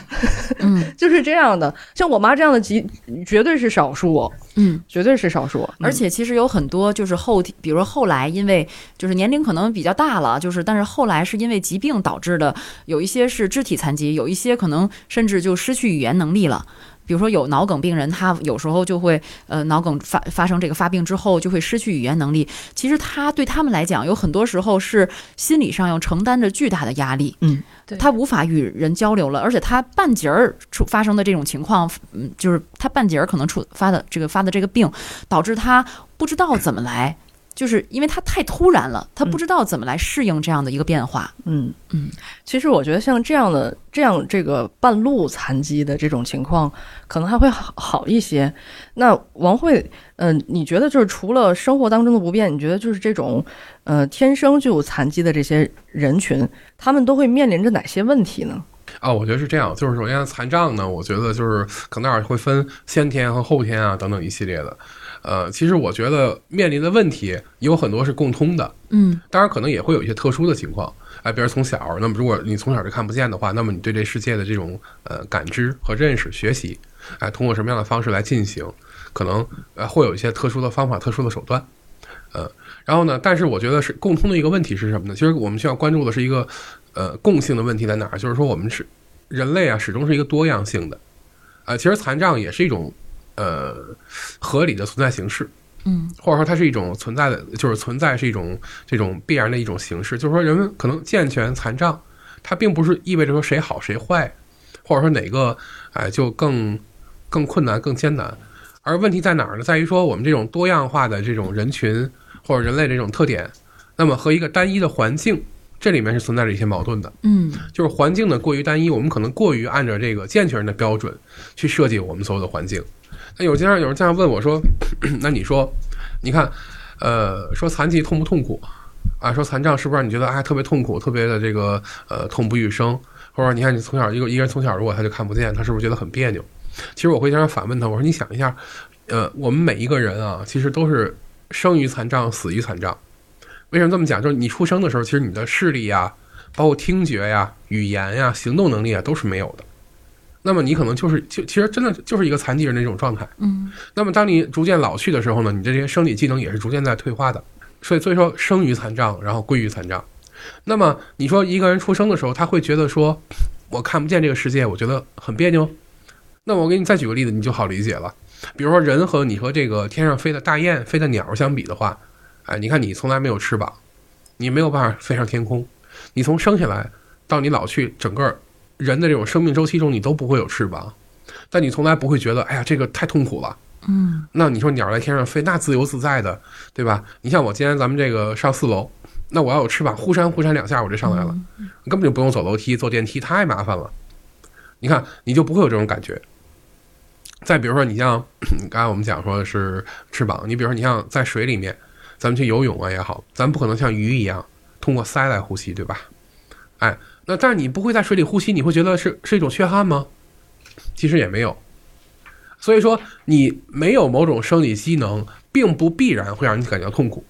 嗯 就是这样的。像我妈这样的极，绝对是少数，嗯。绝对是少数。而且其实有很多就是后，比如说后来因为就是年龄可能比较大了，就是但是后来是因为疾病导致的，有一些是肢体残疾，有一些可能甚至就失去语言能力了。比如说有脑梗病人，他有时候就会呃脑梗发发生这个发病之后就会失去语言能力。其实他对他们来讲，有很多时候是心理上要承担着巨大的压力。嗯，对他无法与人交流了，而且他半截儿出发生的这种情况，嗯，就是他半截儿可能触发的这个发的这个病，导致他不知道怎么来就是因为他太突然了，他不知道怎么来适应这样的一个变化。嗯嗯，其实我觉得像这样的这样这个半路残疾的这种情况，可能还会好好一些。那王慧，嗯、你觉得就是除了生活当中的不便，你觉得就是这种呃天生就有残疾的这些人群，他们都会面临着哪些问题呢？啊，我觉得是这样，就是首先残障呢，我觉得就是可能也会分先天和后天啊等等一系列的。呃，其实我觉得面临的问题有很多是共通的，嗯当然可能也会有一些特殊的情况。哎，比如从小，那么如果你从小就看不见的话，那么你对这世界的这种呃感知和认识、学习，哎，通过什么样的方式来进行，可能呃会有一些特殊的方法、特殊的手段，呃，然后呢，但是我觉得是共通的一个问题是什么呢？其实我们需要关注的是一个呃共性的问题在哪儿？就是说我们是人类啊，始终是一个多样性的，呃，其实残障也是一种呃合理的存在形式。嗯或者说它是一种存在的，就是存在是一种这种必然的一种形式。就是说，人们可能健全、残障，它并不是意味着说谁好谁坏，或者说哪个哎就更更困难、更艰难。而问题在哪儿呢？在于说我们这种多样化的这种人群或者人类这种特点，那么和一个单一的环境，这里面是存在着一些矛盾的。嗯就是环境呢过于单一，我们可能过于按照这个健全人的标准去设计我们所有的环境。那有经常有人这样问我说：“那你说，你看，呃，说残疾痛不痛苦啊？说残障是不是你觉得哎特别痛苦，特别的这个呃痛不欲生？或者你看你从小一个一个人从小如果他就看不见，他是不是觉得很别扭？其实我会经常反问他，我说你想一下，呃，我们每一个人啊，其实都是生于残障，死于残障。为什么这么讲？就是你出生的时候，其实你的视力呀、包括听觉呀、语言呀、行动能力啊，都是没有的。那么你可能就是就其实真的就是一个残疾人的一种状态。嗯那么当你逐渐老去的时候呢，你这些生理机能也是逐渐在退化的。所以所以说生于残障，然后归于残障。那么你说一个人出生的时候，他会觉得说我看不见这个世界，我觉得很别扭。那我给你再举个例子，你就好理解了。比如说人和你和这个天上飞的大雁、飞的鸟相比的话，哎，你看你从来没有翅膀，你没有办法飞上天空。你从生下来到你老去，整个人的这种生命周期中，你都不会有翅膀，但你从来不会觉得，哎呀，这个太痛苦了。嗯那你说鸟在天上飞，那自由自在的，对吧？你像我今天咱们这个上四楼，那我要有翅膀，忽扇忽扇两下我就上来了，根本就不用走楼梯、坐电梯，太麻烦了。你看，你就不会有这种感觉。再比如说，你像 刚才我们讲说是翅膀，你比如说你像在水里面，咱们去游泳啊也好，咱不可能像鱼一样通过鳃来呼吸，对吧？哎，那但是你不会在水里呼吸，你会觉得是是一种缺憾吗？其实也没有。所以说，你没有某种生理机能，并不必然会让你感觉到痛苦。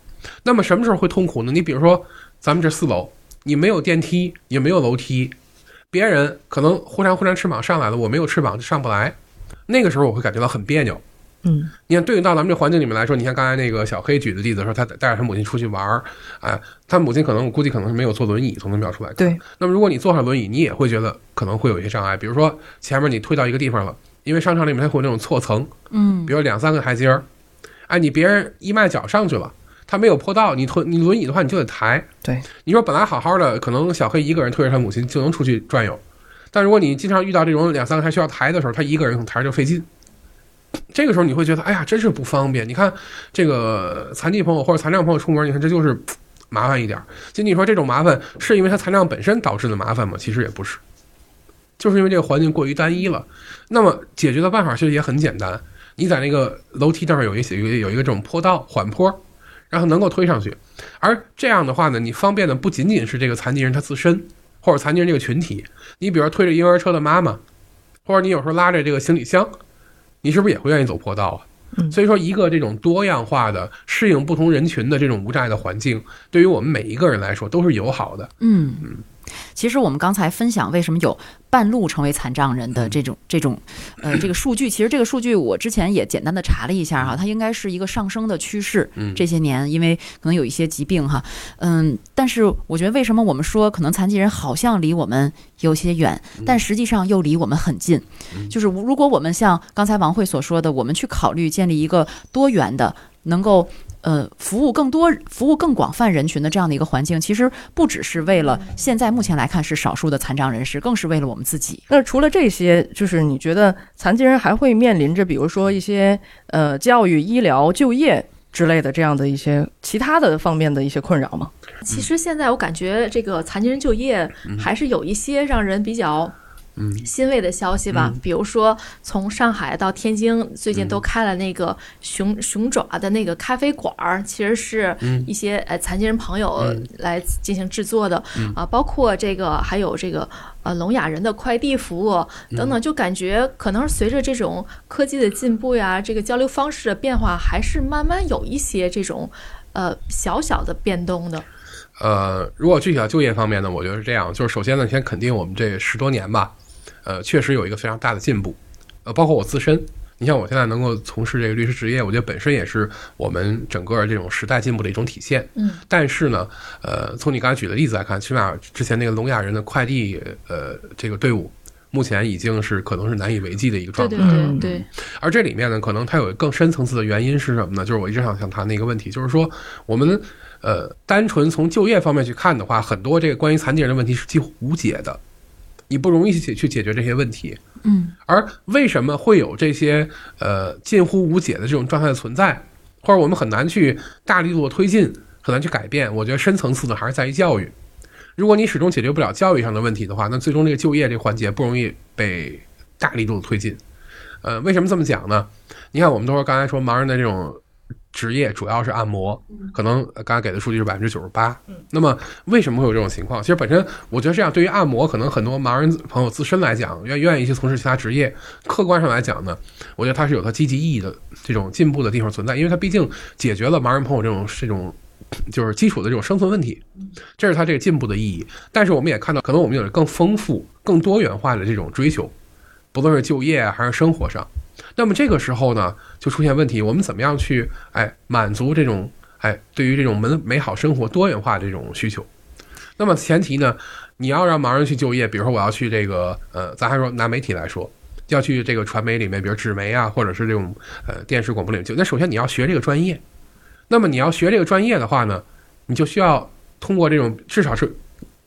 那么什么时候会痛苦呢？你比如说，咱们这四楼，你没有电梯，也没有楼梯，别人可能忽然忽然翅膀上来了，我没有翅膀就上不来，那个时候我会感觉到很别扭。嗯你看，对应到咱们这环境里面来说，你像刚才那个小黑举的例子说，他带着他母亲出去玩儿，哎，他母亲可能我估计可能是没有坐轮椅，从他描述来。对。那么如果你坐上轮椅，你也会觉得可能会有一些障碍，比如说前面你推到一个地方了，因为商场里面它会有那种错层，嗯比如两三个台阶儿，哎，你别人一迈脚上去了，他没有坡道，你推你轮椅的话，你就得抬。对，你说本来好好的，可能小黑一个人推着他母亲就能出去转悠，但如果你经常遇到这种两三个还需要抬的时候，他一个人可能抬着就费劲。这个时候你会觉得，哎呀，真是不方便。你看这个残疾朋友或者残障朋友出门，你看这就是麻烦一点儿。就你说这种麻烦是因为他残障本身导致的麻烦吗？其实也不是，就是因为这个环境过于单一了。那么解决的办法其实也很简单，你在那个楼梯这儿有一有一有一个这种坡道缓坡，然后能够推上去。而这样的话呢，你方便的不仅仅是这个残疾人他自身，或者残疾人这个群体。你比如推着婴儿车的妈妈，或者你有时候拉着这个行李箱，你是不是也会愿意走坡道啊？嗯所以说，一个这种多样化的适应不同人群的这种无障碍的环境，对于我们每一个人来说都是友好的。嗯嗯，其实我们刚才分享为什么有半路成为残障人的这种这种呃这个 数据，其实这个数据我之前也简单的查了一下哈，它应该是一个上升的趋势。嗯这些年因为可能有一些疾病哈，嗯，但是我觉得为什么我们说可能残疾人好像离我们有些远，但实际上又离我们很近，就是如果我们像刚才王慧所说的，我们去考虑建立一个多元的能够。呃，服务更多、服务更广泛人群的这样的一个环境，其实不只是为了现在目前来看是少数的残障人士，更是为了我们自己。那除了这些，就是你觉得残疾人还会面临着，比如说一些呃教育、医疗、就业之类的这样的一些其他的方面的一些困扰吗？其实现在我感觉这个残疾人就业还是有一些让人比较。嗯。欣慰的消息吧，嗯。比如说从上海到天津，最近都开了那个熊、熊爪的那个咖啡馆儿，其实是嗯。一些呃残疾人朋友嗯。来进行制作的嗯。啊，包括这个还有这个呃聋哑人的快递服务等嗯等，就感觉可能随着这种科技的进步呀，这个交流方式的变化，还是慢慢有一些这种呃小小的变动的。呃，如果具体到就业方面呢，我觉得是这样，就是首先呢，先肯定我们这十多年吧，呃，确实有一个非常大的进步，呃，包括我自身。你像我现在能够从事这个律师职业，我觉得本身也是我们整个这种时代进步的一种体现。嗯，但是呢，呃，从你刚才举的例子来看，起码之前那个聋哑人的快递呃这个队伍，目前已经是可能是难以为继的一个状态。对嗯对对，而这里面呢，可能它有更深层次的原因是什么呢？就是我一直想想谈的一个问题，就是说我们呃单纯从就业方面去看的话，很多这个关于残疾人的问题是几乎无解的，你不容易去解去解决这些问题。嗯而为什么会有这些呃近乎无解的这种状态的存在，或者我们很难去大力度的推进，很难去改变？我觉得深层次的还是在于教育。如果你始终解决不了教育上的问题的话，那最终这个就业这个环节不容易被大力度的推进。呃，为什么这么讲呢？你看，我们都说刚才说盲人的这种职业主要是按摩，可能呃刚才给的数据是百分之九十八。那么为什么会有这种情况？其实本身我觉得这样，对于按摩，可能很多盲人朋友自身来讲，愿愿意去从事其他职业，客观上来讲呢，我觉得它是有它积极意义的这种进步的地方存在，因为它毕竟解决了盲人朋友这种这种。就是基础的这种生存问题，这是它这个进步的意义。但是我们也看到，可能我们有更丰富、更多元化的这种追求，不论是就业啊还是生活上。那么这个时候呢，就出现问题，我们怎么样去哎满足这种哎对于这种美美好生活多元化这种需求？那么前提呢，你要让盲人去就业，比如说我要去这个呃，咱还说拿媒体来说，要去这个传媒里面，比如纸媒啊，或者是这种呃电视广播领域就，那首先你要学这个专业。那么你要学这个专业的话呢，你就需要通过这种至少是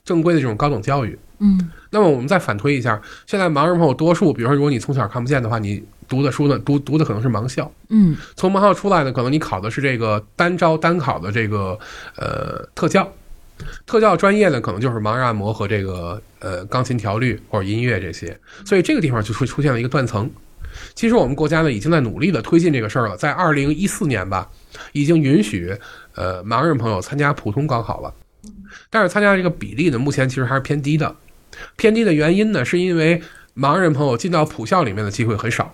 正规的这种高等教育。嗯那么我们再反推一下，现在盲人朋友多数，比如说如果你从小看不见的话，你读的书呢，读读的可能是盲校。嗯从盲校出来呢，可能你考的是这个单招单考的这个呃特教，特教专业呢，可能就是盲人按摩和这个呃钢琴调律或者音乐这些，所以这个地方就会出现了一个断层。其实我们国家呢已经在努力的推进这个事儿了，在二零一四年吧，已经允许呃盲人朋友参加普通高考了，但是参加这个比例呢，目前其实还是偏低的。偏低的原因呢，是因为盲人朋友进到普校里面的机会很少。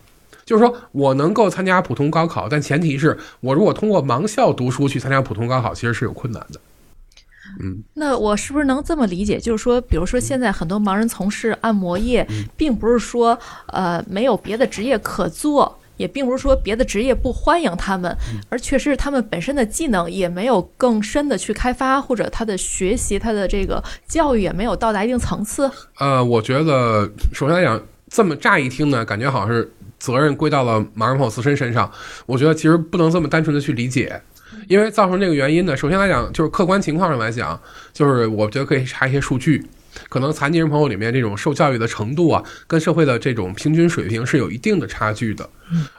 就是说我能够参加普通高考，但前提是我如果通过盲校读书去参加普通高考，其实是有困难的。嗯，那我是不是能这么理解？就是说，比如说现在很多盲人从事按摩业，并不是说呃没有别的职业可做。也并不是说别的职业不欢迎他们，而确实是他们本身的技能也没有更深的去开发，或者他的学习、他的这个教育也没有到达一定层次。呃，我觉得首先来讲，这么乍一听呢，感觉好像是责任归到了盲人朋友自身身上。我觉得其实不能这么单纯的去理解，因为造成这个原因呢，首先来讲就是客观情况上来讲，就是我觉得可以查一些数据。可能残疾人朋友里面这种受教育的程度啊，跟社会的这种平均水平是有一定的差距的。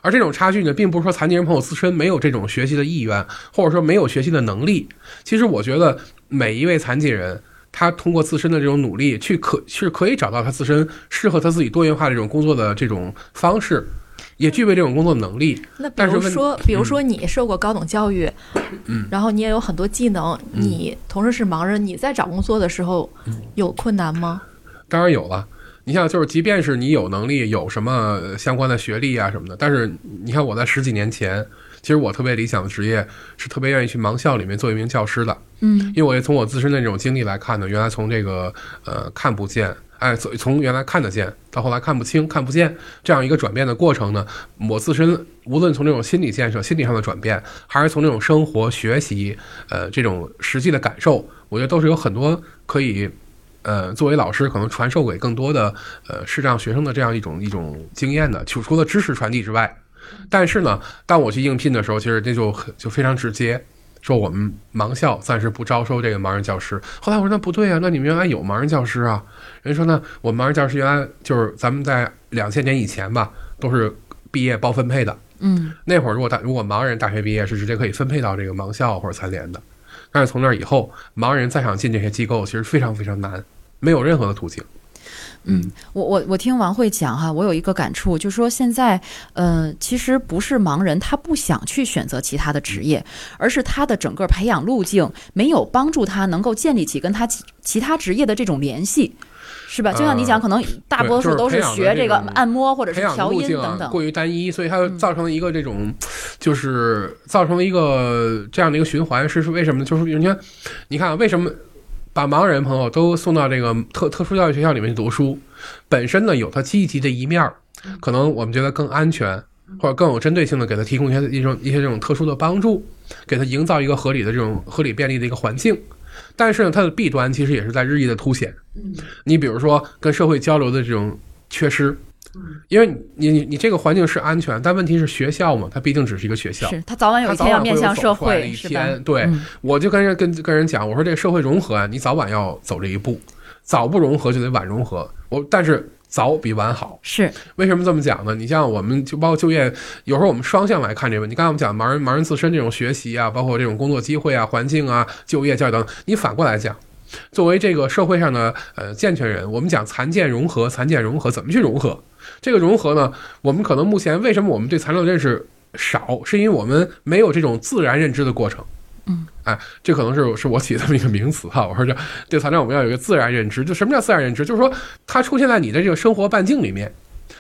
而这种差距呢，并不是说残疾人朋友自身没有这种学习的意愿，或者说没有学习的能力。其实我觉得每一位残疾人，他通过自身的这种努力，去可是可以找到他自身适合他自己多元化的这种工作的这种方式，也具备这种工作能力。那比如说，比如说你受过高等教育，嗯，然后你也有很多技能，你同时是盲人，你在找工作的时候有困难吗？当然有了。你像，就是即便是你有能力，有什么相关的学历啊什么的，但是你看我在十几年前，其实我特别理想的职业是特别愿意去盲校里面做一名教师的。嗯因为我也从我自身的这种经历来看呢，原来从这个呃看不见，哎，从从原来看得见到后来看不清、看不见这样一个转变的过程呢，我自身无论从这种心理建设、心理上的转变，还是从这种生活、学习，呃，这种实际的感受，我觉得都是有很多可以。呃，作为老师，可能传授给更多的呃视障学生的这样一种一种经验的，就除了知识传递之外，但是呢，当我去应聘的时候，其实这就就非常直接，说我们盲校暂时不招收这个盲人教师。后来我说那不对啊，那你们原来有盲人教师啊？人家说呢，我们盲人教师原来就是咱们在两千年以前吧，都是毕业包分配的，嗯那会儿如果大如果盲人大学毕业是直接可以分配到这个盲校或者残联的，但是从那以后，盲人再想进这些机构其实非常非常难，没有任何的途径。嗯，我我我听王慧讲哈，我有一个感触，就是说现在，呃，其实不是盲人他不想去选择其他的职业，而是他的整个培养路径没有帮助他能够建立起跟他其其他职业的这种联系，是吧？就像你讲，可能大多数都是学这个按摩或者是调音等等。过于单一，所以它就造成了一个这种，就是造成了一个这样的一个循环。是是为什么呢？就是人家，你看啊为什么把盲人朋友都送到这个特特殊教育学校里面去读书，本身呢有它积极的一面儿，可能我们觉得更安全。或者更有针对性的给他提供一些一种一些这种特殊的帮助，给他营造一个合理的这种合理便利的一个环境，但是呢，它的弊端其实也是在日益的凸显。你比如说跟社会交流的这种缺失，因为你你你你这个环境是安全，但问题是学校嘛，它毕竟只是一个学校，是它早晚有一天要面向社会，是吧？天。对，嗯我就跟人跟跟人讲，我说这个社会融合啊，你早晚要走这一步，早不融合就得晚融合。我但是早比晚好。是为什么这么讲呢？你像我们就包括就业，有时候我们双向来看这个问题。刚才我们讲盲人盲人自身这种学习啊，包括这种工作机会啊、环境啊、就业教育等等，你反过来讲。作为这个社会上的呃健全人，我们讲残健融合，残健融合怎么去融合？这个融合呢，我们可能目前为什么我们对材料的认识少，是因为我们没有这种自然认知的过程。嗯，哎，这可能是是我起的这么一个名词哈。我说这对材料我们要有一个自然认知，就什么叫自然认知？就是说它出现在你的这个生活半径里面。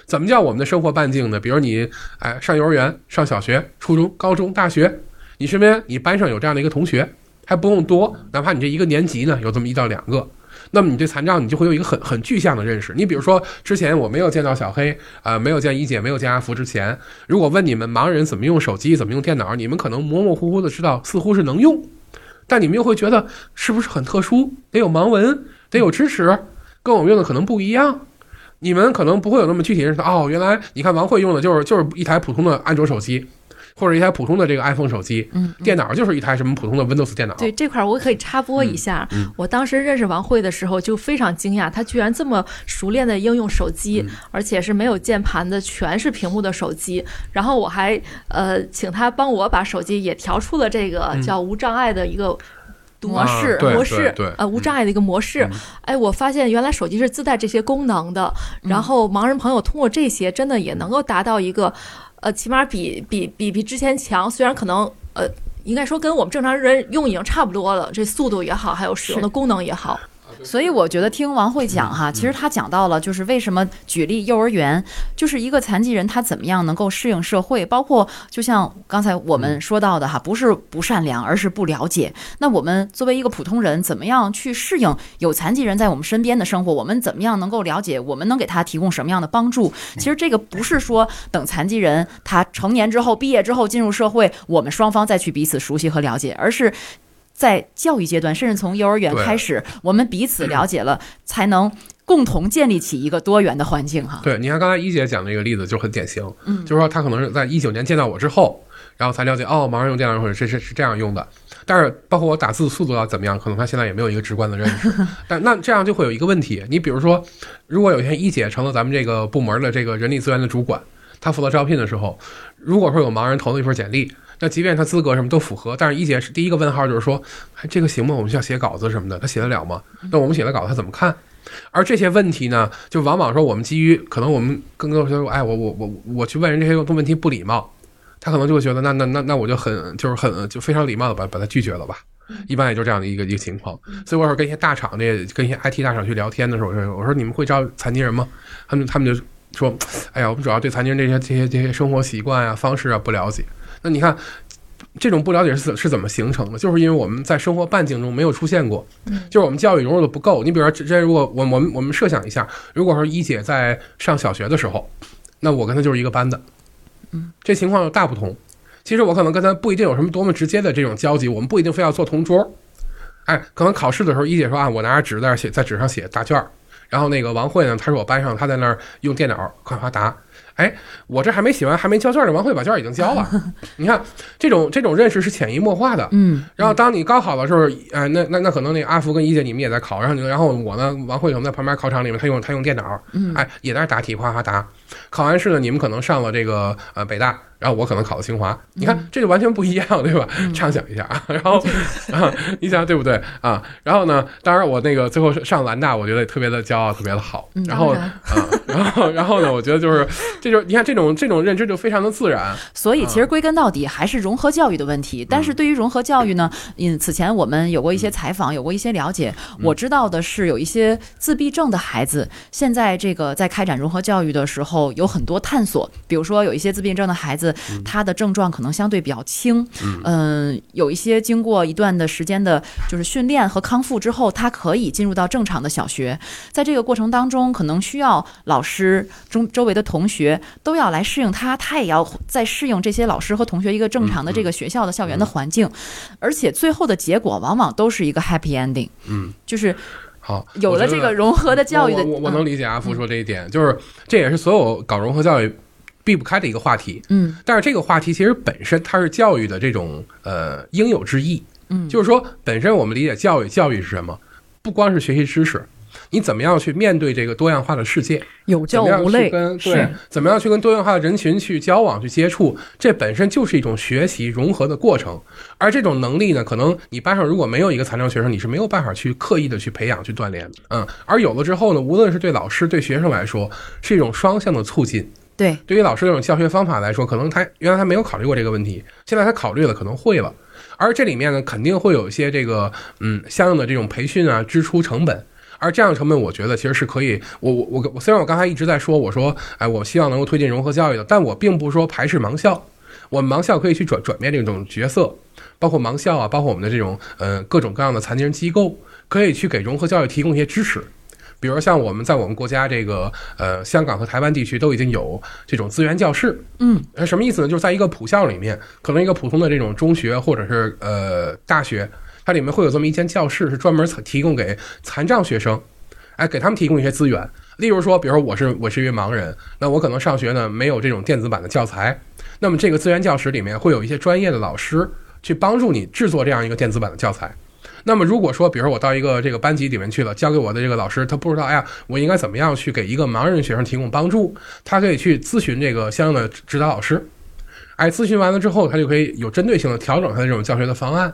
怎么叫我们的生活半径呢？比如你哎上幼儿园、上小学、初中、高中、大学，你身边你班上有这样的一个同学，还不用多，哪怕你这一个年级呢有这么一到两个，那么你对残障你就会有一个很很具象的认识。你比如说之前我没有见到小黑、呃没有见一姐，没有见阿福之前，如果问你们盲人怎么用手机、怎么用电脑，你们可能模模糊糊的知道，似乎是能用，但你们又会觉得是不是很特殊？得有盲文，得有支持，跟我们用的可能不一样。你们可能不会有那么具体认识哦，原来你看王慧用的就是就是一台普通的安卓手机，或者一台普通的这个 iPhone 手机，嗯，电脑就是一台什么普通的 Windows 电脑。对这块儿我可以插播一下，我当时认识王慧的时候就非常惊讶，她居然这么熟练的应用手机，而且是没有键盘的，全是屏幕的手机。然后我还呃请她帮我把手机也调出了这个叫无障碍的一个。模式啊模式呃无障碍的一个模式，哎，我发现原来手机是自带这些功能的，然后盲人朋友通过这些真的也能够达到一个，呃，起码比比比比之前强，虽然可能呃应该说跟我们正常人用已经差不多了，这速度也好，还有使用的功能也好。所以我觉得听王慧讲哈，其实他讲到了，就是为什么举例幼儿园，就是一个残疾人他怎么样能够适应社会，包括就像刚才我们说到的哈，不是不善良，而是不了解。那我们作为一个普通人，怎么样去适应有残疾人在我们身边的生活？我们怎么样能够了解？我们能给他提供什么样的帮助？其实这个不是说等残疾人他成年之后、毕业之后进入社会，我们双方再去彼此熟悉和了解，而是。在教育阶段，甚至从幼儿园开始，我们彼此了解了，才能共同建立起一个多元的环境哈。对，你看刚才一姐讲那个例子就很典型，嗯就是说她可能是在一九年见到我之后，然后才了解哦，盲人用电脑或者是是是这样用的。但是包括我打字速度要怎么样，可能她现在也没有一个直观的认识。但那这样就会有一个问题，你比如说，如果有一天一姐成了咱们这个部门的这个人力资源的主管，她负责招聘的时候，如果说有盲人投了一份简历，那即便他资格什么都符合，但是一姐是第一个问号就是说，哎，这个行吗？我们需要写稿子什么的，他写得了吗？那我们写的稿子他怎么看？而这些问题呢，就往往说我们基于可能我们更多说，哎，我我我我去问人这些问题不礼貌，他可能就会觉得那那那那我就很就是很就非常礼貌的把把他拒绝了吧。一般也就这样的一个一个情况，所以我说跟一些大厂这跟一些 IT 大厂去聊天的时候，我说我说你们会招残疾人吗？他们他们就说，哎呀，我们主要对残疾人这些这些这些生活习惯啊方式啊不了解。那你看，这种不了解是是怎么形成的？就是因为我们在生活半径中没有出现过，就是我们教育融入的不够。你比如说，之前如果我我们我们设想一下，如果说一姐在上小学的时候，那我跟她就是一个班的，嗯，这情况大不同。其实我可能跟她不一定有什么多么直接的这种交集，我们不一定非要做同桌。哎，可能考试的时候，一姐说啊，我拿着纸在那写，在纸上写答卷儿。然后那个王慧呢，她是我班上，她在那儿用电脑夸夸答。哎，我这还没写完，还没交卷呢，王慧把卷儿已经交了。你看，这种这种认识是潜移默化的。嗯，然后当你高考的时候，哎，那那那可能那阿福跟一姐你们也在考，然后你然后我呢，王慧可能在旁边考场里面，他用他用电脑，嗯哎，也在那答题，哗哗答。考完试呢，你们可能上了这个呃北大，然后我可能考的清华，你看这就完全不一样，对吧？畅想一下啊，然后啊，你想对不对啊？然后呢，当然我那个最后上兰大，我觉得也特别的骄傲，特别的好。然后啊，然后然后呢，我觉得就是这就你看这种这种认知就非常的自然。所以其实归根到底还是融合教育的问题。但是对于融合教育呢，嗯，此前我们有过一些采访，有过一些了解，我知道的是有一些自闭症的孩子，现在这个在开展融合教育的时候有很多探索，比如说有一些自闭症的孩子。他的症状可能相对比较轻，嗯，有一些经过一段的时间的，就是训练和康复之后，他可以进入到正常的小学。在这个过程当中，可能需要老师、中周围的同学都要来适应他，他也要在适应这些老师和同学一个正常的这个学校的校园的环境，而且最后的结果往往都是一个 happy ending。嗯，就是好，有了这个融合的教育的，我我能理解阿福说这一点，就是这也是所有搞融合教育。避不开的一个话题，嗯，但是这个话题其实本身它是教育的这种呃应有之义，嗯，就是说本身我们理解教育，教育是什么？不光是学习知识，你怎么样去面对这个多样化的世界？有教无类，对，怎么样去跟多样化的人群去交往、去接触？这本身就是一种学习融合的过程。而这种能力呢，可能你班上如果没有一个残障学生，你是没有办法去刻意的去培养、去锻炼的。嗯，而有了之后呢，无论是对老师、对学生来说，是一种双向的促进。对，对于老师这种教学方法来说，可能他原来他没有考虑过这个问题，现在他考虑了，可能会了。而这里面呢，肯定会有一些这个嗯相应的这种培训啊支出成本。而这样的成本，我觉得其实是可以。我我我我，虽然我刚才一直在说，我说哎，我希望能够推进融合教育的，但我并不是说排斥盲校。我们盲校可以去转转变这种角色，包括盲校啊，包括我们的这种呃各种各样的残疾人机构，可以去给融合教育提供一些支持。比如像我们在我们国家这个呃香港和台湾地区都已经有这种资源教室，嗯，什么意思呢？就是在一个普校里面，可能一个普通的这种中学或者是呃大学，它里面会有这么一间教室，是专门提供给残障学生，哎，给他们提供一些资源。例如说，比如说我是我是一位盲人，那我可能上学呢没有这种电子版的教材，那么这个资源教室里面会有一些专业的老师去帮助你制作这样一个电子版的教材。那么，如果说，比如说我到一个这个班级里面去了，交给我的这个老师他不知道，哎呀，我应该怎么样去给一个盲人学生提供帮助？他可以去咨询这个相应的指导老师，哎，咨询完了之后，他就可以有针对性的调整他的这种教学的方案。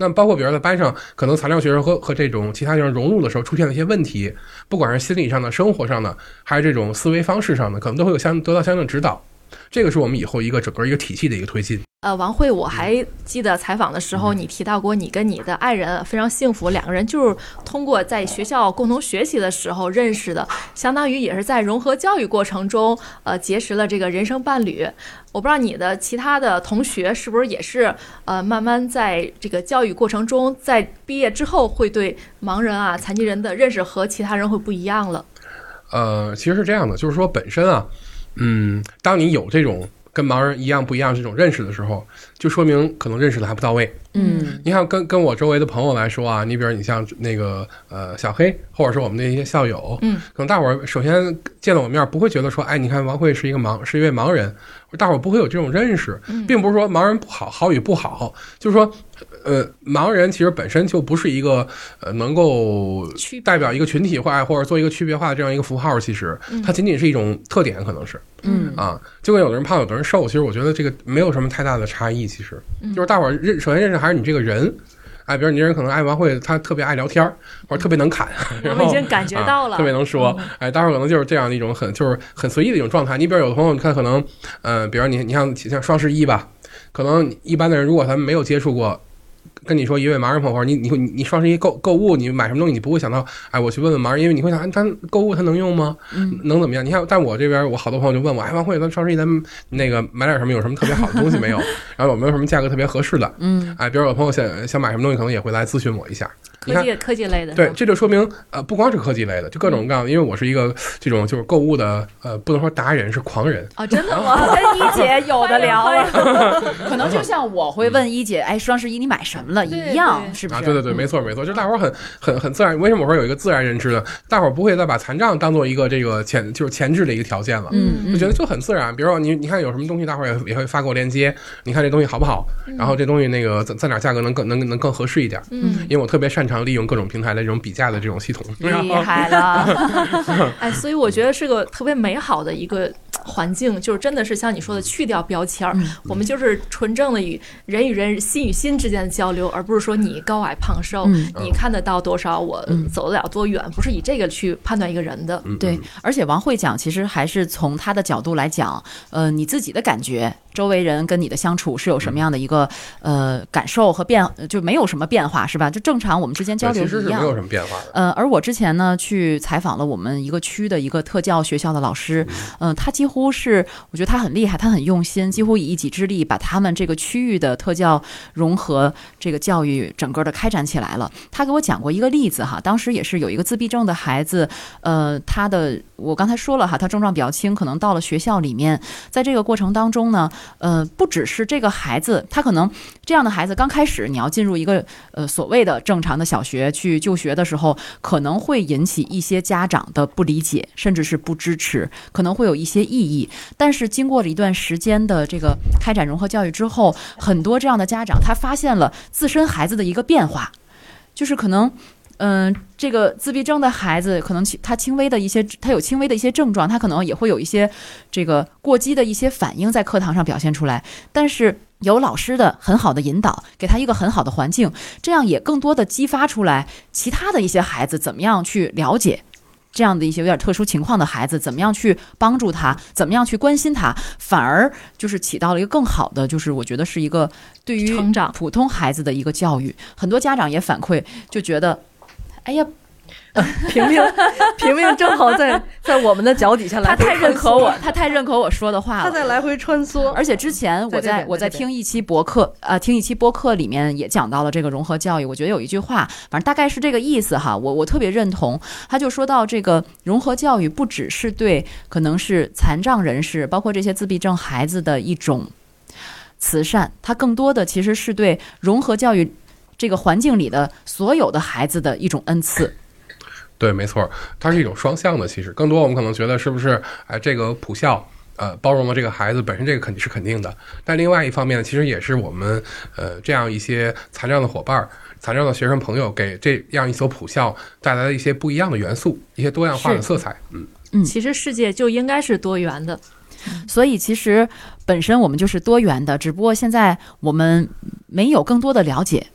那么，包括比如说在班上，可能残障学生和和这种其他学生融入的时候出现了一些问题，不管是心理上的、生活上的，还是这种思维方式上的，可能都会有相得到相应的指导。这个是我们以后一个整个一个体系的一个推进。呃，王慧，我还记得采访的时候，你提到过你跟你的爱人非常幸福，两个人就是通过在学校共同学习的时候认识的，相当于也是在融合教育过程中，呃，结识了这个人生伴侣。我不知道你的其他的同学是不是也是，呃，慢慢在这个教育过程中，在毕业之后会对盲人啊、残疾人的认识和其他人会不一样了。呃，其实是这样的，就是说本身啊。嗯，当你有这种跟盲人一样不一样这种认识的时候，就说明可能认识的还不到位。嗯，你看，跟跟我周围的朋友来说啊，你比如你像那个呃小黑，或者是我们的一些校友，嗯，可能大伙儿首先见了我面不会觉得说，哎，你看王慧是一个盲，是一位盲人，大伙儿不会有这种认识，并不是说盲人不好，好与不好，就是说。呃，盲人其实本身就不是一个呃能够代表一个群体化或者做一个区别化的这样一个符号，其实它仅仅是一种特点，可能是，嗯。啊，就跟有的人胖，有的人瘦，其实我觉得这个没有什么太大的差异，其实。就是大伙儿认首先认识还是你这个人，哎，比如你这人可能爱玩会，他特别爱聊天儿，或者特别能侃，我已经感觉到了，特别能说，哎，大伙儿可能就是这样的一种很就是很随意的一种状态。你比如有的朋友，你看可能，呃，比如你你像像双十一吧，可能一般的人如果他们没有接触过。跟你说一位盲人朋友，你你会你双十一购购物，你买什么东西，你不会想到，哎，我去问问盲人，因为你会想，他购物他能用吗？能怎么样？你看，但我这边我好多朋友就问我，哎，王慧，咱双十一咱们那个买点什么？有什么特别好的东西没有？然后有没有什么价格特别合适的？嗯，哎，比如有朋友想想买什么东西，可能也会来咨询我一下。科技科技类的，对，这就说明呃，不光是科技类的，就各种各样的。因为我是一个这种就是购物的呃，不能说达人，是狂人啊！真的吗？跟一姐有的聊了，可能就像我会问一姐，哎，双十一你买什么了一样，是不是？啊，对对对，没错没错，就大伙儿很很很自然。为什么我说有一个自然认知呢？大伙儿不会再把残障当做一个这个前就是前置的一个条件了，嗯，就觉得就很自然。比如说你你看有什么东西，大伙儿也也会发给我链接，你看这东西好不好？然后这东西那个在在哪价格能更能能更合适一点？嗯，因为我特别擅长利用各种平台的。这种比价的这种系统，厉害了！哎，所以我觉得是个特别美好的一个环境，就是真的是像你说的，去掉标签儿，嗯我们就是纯正的与人与人、心与心之间的交流，而不是说你高矮胖瘦，嗯你看得到多少，我嗯走得了多远，不是以这个去判断一个人的。嗯对，而且王慧讲，其实还是从他的角度来讲，呃，你自己的感觉，周围人跟你的相处是有什么样的一个呃感受和变，呃就没有什么变化，是吧？就正常我们之间交对流一样其实是没有。什么变化的。呃，而我之前呢去采访了我们一个区的一个特教学校的老师，嗯、他几乎乎是我觉得他很厉害，他很用心，几乎以一己之力把他们这个区域的特教融合这个教育整个的开展起来了。他给我讲过一个例子哈，当时也是有一个自闭症的孩子，呃，他的我刚才说了哈，他症状比较轻，可能到了学校里面，在这个过程当中呢，呃，不只是这个孩子，他可能这样的孩子刚开始你要进入一个呃所谓的正常的小学去就学的时候，可能会引起一些家长的不理解，甚至是不支持，可能会有一些异议。但是经过了一段时间的这个开展融合教育之后，很多这样的家长他发现了自身孩子的一个变化，就是可能。嗯，这个自闭症的孩子，可能他轻微的一些，他有轻微的一些症状，他可能也会有一些这个过激的一些反应在课堂上表现出来。但是有老师的很好的引导，给他一个很好的环境，这样也更多的激发出来其他的一些孩子怎么样去了解。这样的一些有点特殊情况的孩子，怎么样去帮助他，怎么样去关心他，反而就是起到了一个更好的，就是我觉得是一个对于成长普通孩子的一个教育。很多家长也反馈，就觉得，哎呀，平平平平正好在在我们的脚底下来回他太认可我，，他太认可我说的话了。他在来回穿梭，而且之前我在我在听一期博客，呃，听一期播客里面也讲到了这个融合教育。我觉得有一句话，反正大概是这个意思哈，我我特别认同。他就说到这个融合教育不只是对可能是残障人士，包括这些自闭症孩子的一种慈善，它更多的其实是对融合教育这个环境里的所有的孩子的一种恩赐。对，没错，它是一种双向的。其实更多我们可能觉得是不是，哎，这个普校。呃，包容了这个孩子本身，这个肯定是肯定的。但另外一方面，其实也是我们呃这样一些残障的伙伴儿、残障的学生朋友，给这样一所普校带来了一些不一样的元素，一些多样化的色彩。嗯，嗯其实世界就应该是多元的，所以其实本身我们就是多元的，只不过现在我们没有更多的了解。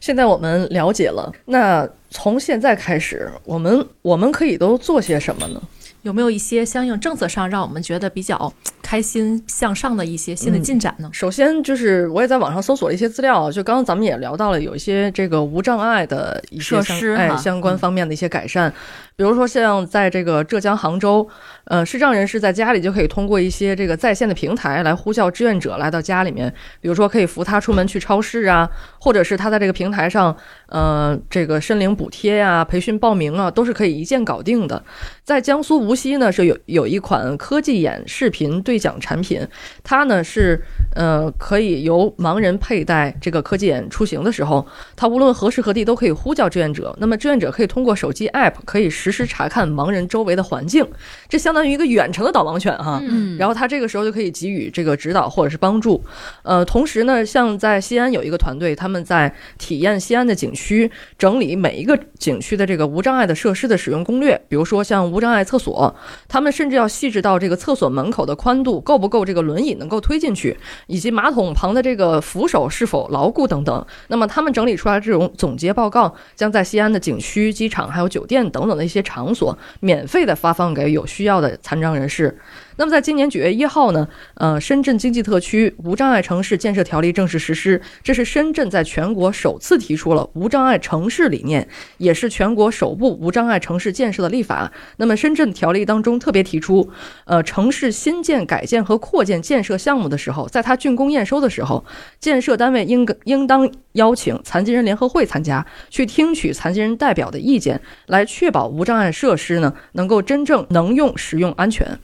现在我们了解了，那从现在开始，我们我们可以都做些什么呢？有没有一些相应政策上让我们觉得比较开心向上的一些新的进展呢？首先就是我也在网上搜索了一些资料，就刚刚咱们也聊到了有一些这个无障碍的一些设施哈相关方面的一些改善，比如说像在这个浙江杭州，呃，视障人士在家里就可以通过一些这个在线的平台来呼叫志愿者来到家里面，比如说可以扶他出门去超市啊，或者是他在这个平台上，呃，这个申领补贴呀、培训报名啊，都是可以一键搞定的。在江苏无锡呢，是有有一款科技眼视频对讲产品，它呢是呃可以由盲人佩戴这个科技眼出行的时候，它无论何时何地都可以呼叫志愿者。那么志愿者可以通过手机 app 可以实时查看盲人周围的环境，这相当于一个远程的导盲犬哈。嗯然后他这个时候就可以给予这个指导或者是帮助。呃，同时呢，像在西安有一个团队，他们在体验西安的景区，整理每一个景区的这个无障碍的设施的使用攻略。比如说像无障碍厕所，他们甚至要细致到这个厕所门口的宽度够不够这个轮椅能够推进去，以及马桶旁的这个扶手是否牢固等等。那么他们整理出来这种总结报告，将在西安的景区、机场还有酒店等等的一些场所免费的发放给有需要的残障人士。那么在今年九月一号呢，呃，深圳经济特区无障碍城市建设条例正式实施，这是深圳在全国首次提出了无障碍城市理念，也是全国首部无障碍城市建设的立法。那么深圳条例当中特别提出，呃，城市新建、改建和扩建建设项目的时候，在它竣工验收的时候，建设单位应应当邀请残疾人联合会参加，去听取残疾人代表的意见，来确保无障碍设施呢能够真正能用、实用、安全。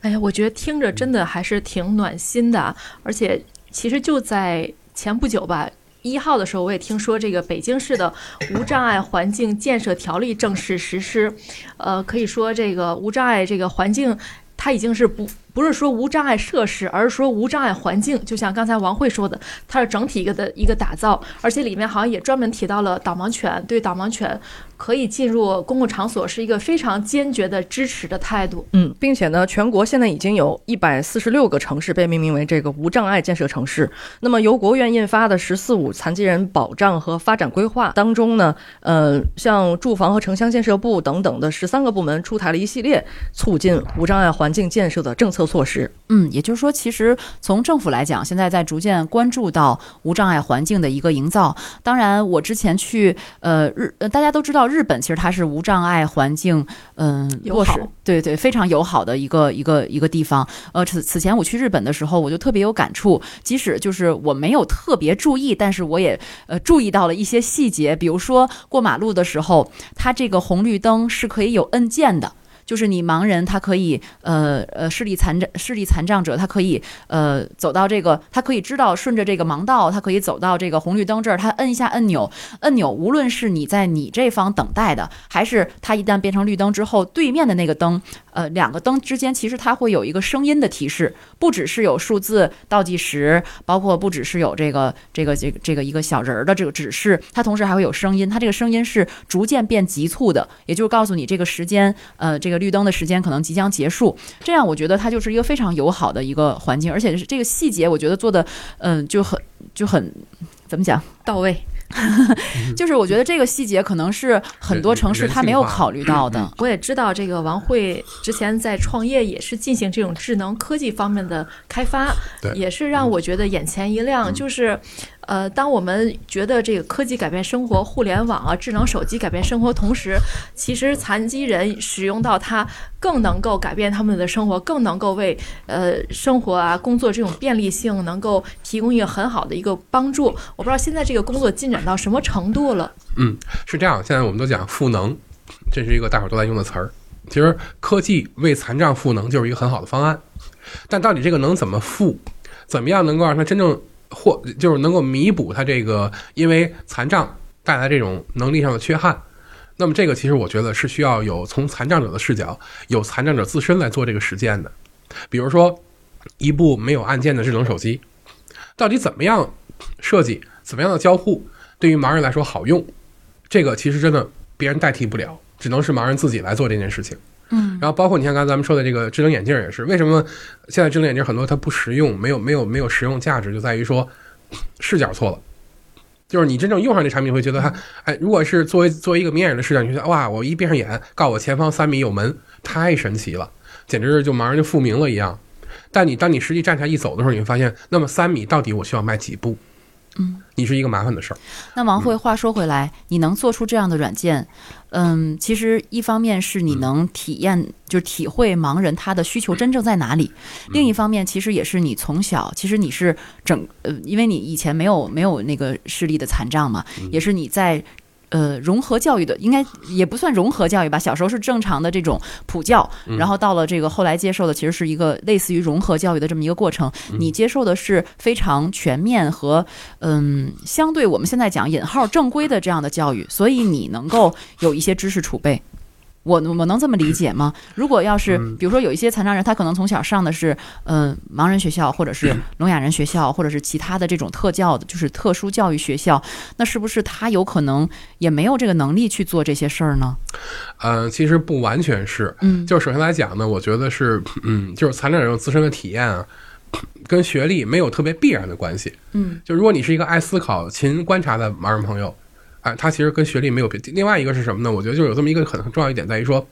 哎呀，我觉得听着真的还是挺暖心的啊，而且其实就在前不久吧。一号的时候，我也听说这个北京市的无障碍环境建设条例正式实施，呃，可以说这个无障碍这个环境，它已经是不不是说无障碍设施，而是说无障碍环境。就像刚才王慧说的，它是整体一个的一个打造，而且里面好像也专门提到了导盲犬，对导盲犬可以进入公共场所是一个非常坚决的支持的态度。嗯，并且呢，全国现在已经有一百四十六个城市被命名为这个无障碍建设城市。那么由国务院印发的“十四五”残疾人保障和发展规划当中呢，呃，像住房和城乡建设部等等的十三个部门出台了一系列促进无障碍环境建设的政策措施。嗯，也就是说，其实从政府来讲，现在在逐渐关注到无障碍环境的一个营造。当然，我之前去呃日，呃大家都知道日本其实它是无障碍环境，嗯、友好落实，对对，非常友好的一个一个一个地方。呃，此此前我去日本的时候，我就特别有感触，即使就是我没有特别注意，但是我也呃注意到了一些细节，比如说过马路的时候，它这个红绿灯是可以有按键的。就是你盲人，他可以呃呃视力残障视力残障者，他可以呃走到这个，他可以知道顺着这个盲道，他可以走到这个红绿灯这儿，他摁一下按钮，按钮无论是你在你这方等待的，还是他一旦变成绿灯之后，对面的那个灯，呃两个灯之间其实它会有一个声音的提示，不只是有数字倒计时，包括不只是有这个这个这个这个一个小人儿的这个指示，它同时还会有声音，它这个声音是逐渐变急促的，也就是告诉你这个时间，呃，这个绿灯的时间可能即将结束。这样我觉得它就是一个非常友好的一个环境，而且是这个细节，我觉得做的，嗯、就很就很怎么讲？到位，就是我觉得这个细节可能是很多城市他没有考虑到的。我也知道这个王慧之前在创业也是进行这种智能科技方面的开发，也是让我觉得眼前一亮。就是，呃，当我们觉得这个科技改变生活、互联网啊、智能手机改变生活，同时，其实残疾人使用到它更能够改变他们的生活，更能够为呃生活啊、工作这种便利性能够提供一个很好的一个帮助。我不知道现在这个工作进展到什么程度了。嗯，是这样。现在我们都讲赋能，这是一个大伙儿都在用的词儿。其实科技为残障赋能就是一个很好的方案，但到底这个能怎么赋，怎么样能够让它真正或就是能够弥补他这个因为残障带来这种能力上的缺憾？那么这个其实我觉得是需要有从残障者的视角，有残障者自身来做这个实践的。比如说，一部没有按键的智能手机，到底怎么样设计，怎么样的交互，对于盲人来说好用？这个其实真的别人代替不了，只能是盲人自己来做这件事情。嗯，然后包括你像刚才咱们说的这个智能眼镜也是，为什么现在智能眼镜很多它不实用，没有没有没有实用价值，就在于说视角错了。就是你真正用上这产品，会觉得它，哎，如果是作为作为一个明眼人的视角，你觉得哇，我一闭上眼，告诉我前方三米有门，太神奇了，简直是就马上就复明了一样。但你当你实际站起来一走的时候，你会发现，那么三米到底我需要迈几步？嗯，你是一个麻烦的事儿。那王慧，话说回来，你能做出这样的软件，嗯，其实一方面是你能体验，就是体会盲人他的需求真正在哪里；另一方面，其实也是你从小，其实你是整呃，因为你以前没有没有那个视力的残障嘛，也是你在。呃，融合教育的应该也不算融合教育吧。小时候是正常的这种普教，然后到了这个后来接受的其实是一个类似于融合教育的这么一个过程。你接受的是非常全面和嗯，相对我们现在讲引号正规的这样的教育，所以你能够有一些知识储备。我我能这么理解吗？如果要是比如说有一些残障人，他可能从小上的是嗯、盲人学校，或者是聋哑人学校，或者是其他的这种特教的，就是特殊教育学校，那是不是他有可能也没有这个能力去做这些事儿呢？呃，其实不完全是，嗯就是首先来讲呢，我觉得是，嗯，就是残障人有自身的体验啊，跟学历没有特别必然的关系。嗯，就如果你是一个爱思考、勤观察的盲人朋友，哎，他其实跟学历没有别。另外一个是什么呢？我觉得就是有这么一个很很重要一点在于说，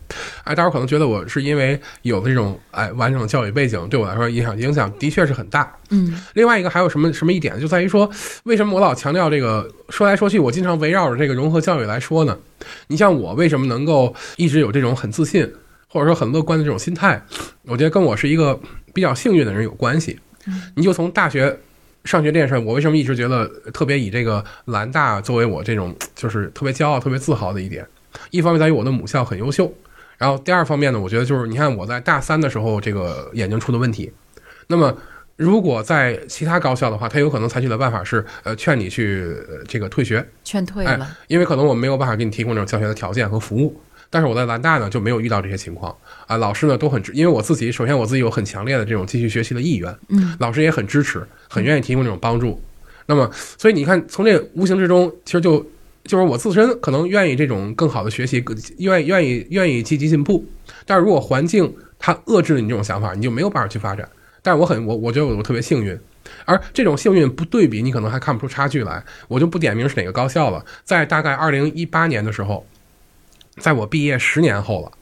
哎，大家可能觉得我是因为有这种哎完整的教育背景，对我来说影响影响的确是很大。嗯另外一个还有什么什么一点，就在于说，为什么我老强调这个？说来说去，我经常围绕着这个融合教育来说呢？你像我为什么能够一直有这种很自信，或者说很乐观的这种心态？我觉得跟我是一个比较幸运的人有关系。你就从大学上学这件事，我为什么一直觉得特别以这个兰大作为我这种就是特别骄傲、特别自豪的一点？一方面在于我的母校很优秀，然后第二方面呢，我觉得就是你看我在大三的时候这个眼睛出的问题，那么。如果在其他高校的话，他有可能采取的办法是，呃，劝你去、这个退学，劝退了。因为可能我没有办法给你提供这种教学的条件和服务。但是我在兰大呢就没有遇到这些情况啊，老师呢都很支，因为我自己首先我自己有很强烈的这种继续学习的意愿，嗯，老师也很支持，很愿意提供这种帮助。那么，所以你看，从这无形之中，其实就就是我自身可能愿意这种更好的学习，更愿意愿意愿意积极进步。但是如果环境它遏制了你这种想法，你就没有办法去发展。但是我很我我觉得我我特别幸运，而这种幸运不对比，你可能还看不出差距来。我就不点名是哪个高校了，在大概二零一八年的时候，在我毕业十年后了，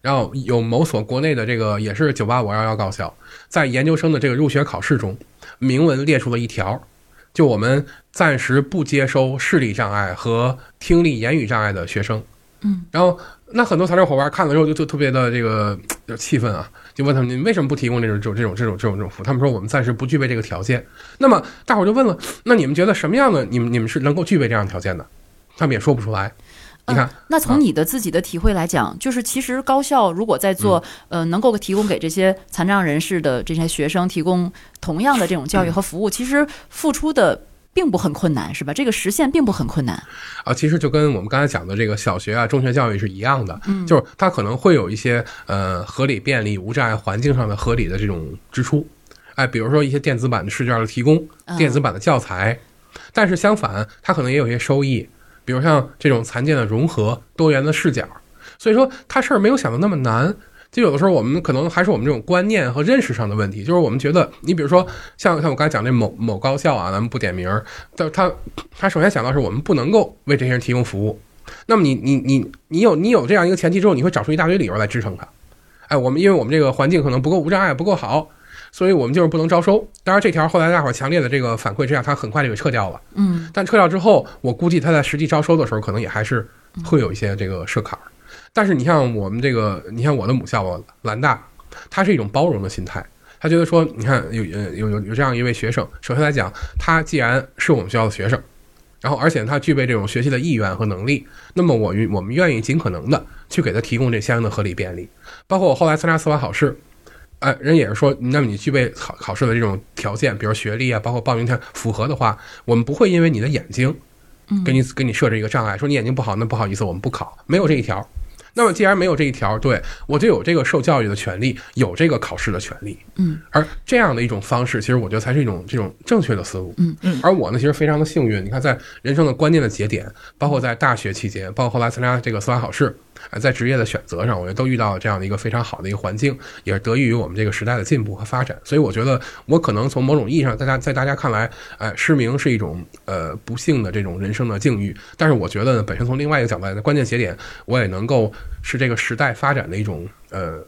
然后有某所国内的这个也是九八五二幺高校，在研究生的这个入学考试中，明文列出了一条，就我们暂时不接收视力障碍和听力言语障碍的学生。嗯，然后那很多材料伙伴看了之后就就特别的这个就气愤啊，就问他们你们为什么不提供这种这种这种这种这种这种服务？他们说我们暂时不具备这个条件。那么大伙就问了，那你们觉得什么样的你们你们是能够具备这样的条件的？他们也说不出来。你看，那从你的自己的体会来讲，就是其实高校如果在做呃能够提供给这些残障人士的这些学生提供同样的这种教育和服务，其实付出的并不很困难，是吧？这个实现并不很困难。啊，其实就跟我们刚才讲的这个小学啊、中学教育是一样的，嗯。就是它可能会有一些呃合理、便利、无障碍环境上的合理的这种支出，哎，比如说一些电子版的试卷的提供、嗯。电子版的教材，但是相反，它可能也有一些收益，比如像这种残健的融合、多元的视角，所以说它事儿没有想的那么难。就有的时候我们可能还是我们这种观念和认识上的问题，就是我们觉得，你比如说像像我刚才讲这某某高校啊，咱们不点名儿，但他他首先想到是我们不能够为这些人提供服务，那么你你你你有你有这样一个前提之后，你会找出一大堆理由来支撑它。哎，我们因为我们这个环境可能不够无障碍，不够好，所以我们就是不能招收。当然，这条后来大伙儿强烈的这个反馈之下，他很快就给撤掉了。嗯但撤掉之后，我估计他在实际招收的时候，可能也还是会有一些这个设坎儿。但是你像我们这个，你像我的母校兰大，它是一种包容的心态。他觉得说，你看有呃有有有这样一位学生，首先来讲，他既然是我们学校的学生，然后而且他具备这种学习的意愿和能力，那么我我们愿意尽可能的去给他提供这相应的合理便利。包括我后来参加司法考试，哎，人也是说，那么你具备考考试的这种条件，比如学历啊，包括报名条符合的话，我们不会因为你的眼睛，给你给你设置一个障碍，说你眼睛不好，那不好意思，我们不考，没有这一条。那么既然没有这一条，对我就有这个受教育的权利，有这个考试的权利。嗯，而这样的一种方式，其实我觉得才是一种这种正确的思路。嗯嗯。而我呢，其实非常的幸运，你看在人生的关键的节点，包括在大学期间，包括后来参加这个司法考试，呃，在职业的选择上，我觉得都遇到了这样的一个非常好的一个环境，也是得益于我们这个时代的进步和发展。所以我觉得，我可能从某种意义上，大在大家看来，哎、失明是一种呃不幸的这种人生的境遇，但是我觉得呢，本身从另外一个角度来的关键节点，我也能够是这个时代发展的一种呃。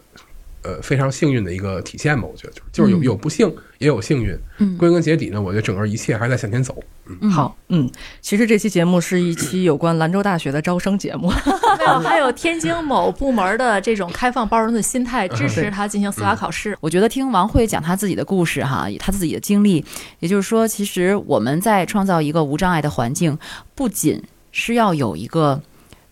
呃，非常幸运的一个体现吧，我觉得就是就是有有不幸，也有幸运。嗯归根结底呢，我觉得整个一切还是在向前走。嗯，好，嗯，其实这期节目是一期有关兰州大学的招生节目。还有还有天津某部门的这种开放包容的心态，支持他进行司法考试。我觉得听王慧讲她自己的故事哈，她自己的经历，也就是说，其实我们在创造一个无障碍的环境，不仅是要有一个。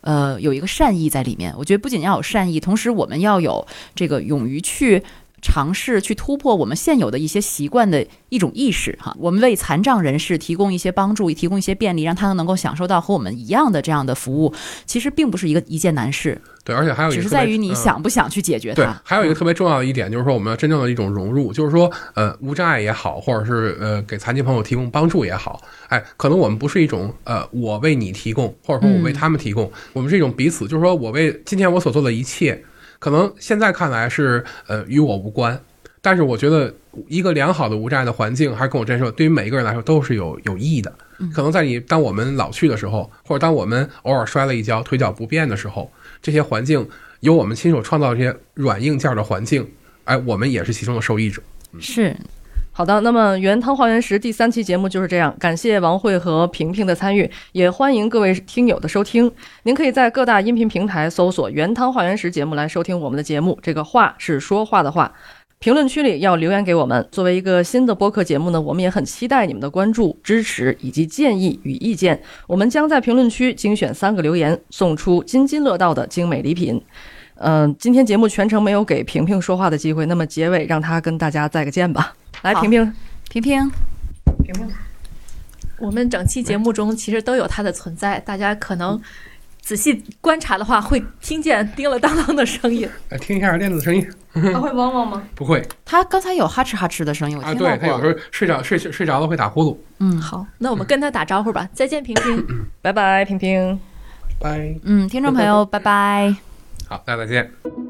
呃，有一个善意在里面。我觉得不仅要有善意，同时我们要有这个勇于去尝试、去突破我们现有的一些习惯的一种意识哈。我们为残障人士提供一些帮助，提供一些便利，让他们能够享受到和我们一样的这样的服务，其实并不是一个一件难事，对，而且还有一个只是在于你嗯想不想去解决对它。，还有一个特别重要的一点就是说，我们要真正的一种融入，就是说，呃，无障碍也好，或者是呃给残疾朋友提供帮助也好，哎，可能我们不是一种呃我为你提供，或者说我为他们提供，我们是一种彼此，就是说我为今天我所做的一切，可能现在看来是呃与我无关，但是我觉得一个良好的无障碍的环境，还是跟我这样说，对于每一个人来说都是有有意义的。可能在你当我们老去的时候，或者当我们偶尔摔了一跤、腿脚不便的时候，这些环境由我们亲手创造这些软硬件的环境，哎，我们也是其中的受益者。是，好的，那么原汤化原石第三期节目就是这样，感谢王慧和平平的参与，也欢迎各位听友的收听。您可以在各大音频平台搜索“原汤化原石”节目来收听我们的节目。这个“话”是说话的“话”。评论区里要留言给我们。作为一个新的播客节目呢，我们也很期待你们的关注、支持以及建议与意见。我们将在评论区精选三个留言，送出津津乐道的精美礼品。嗯、今天节目全程没有给平平说话的机会，那么结尾让他跟大家再个见吧。来，平平，平平，平平，我们整期节目中其实都有它的存在，大家可能仔细观察的话，会听见叮了当当的声音。来 听一下链子的声音，它 会汪汪吗？不会他刚才有哈哧哈哧的声音，我啊，听到对他有时。候睡着睡睡着了会打呼噜。嗯，好，那我们跟他打招呼吧，再见，平平。拜拜，平平。拜，嗯，听众朋友，拜拜。好，大家再见。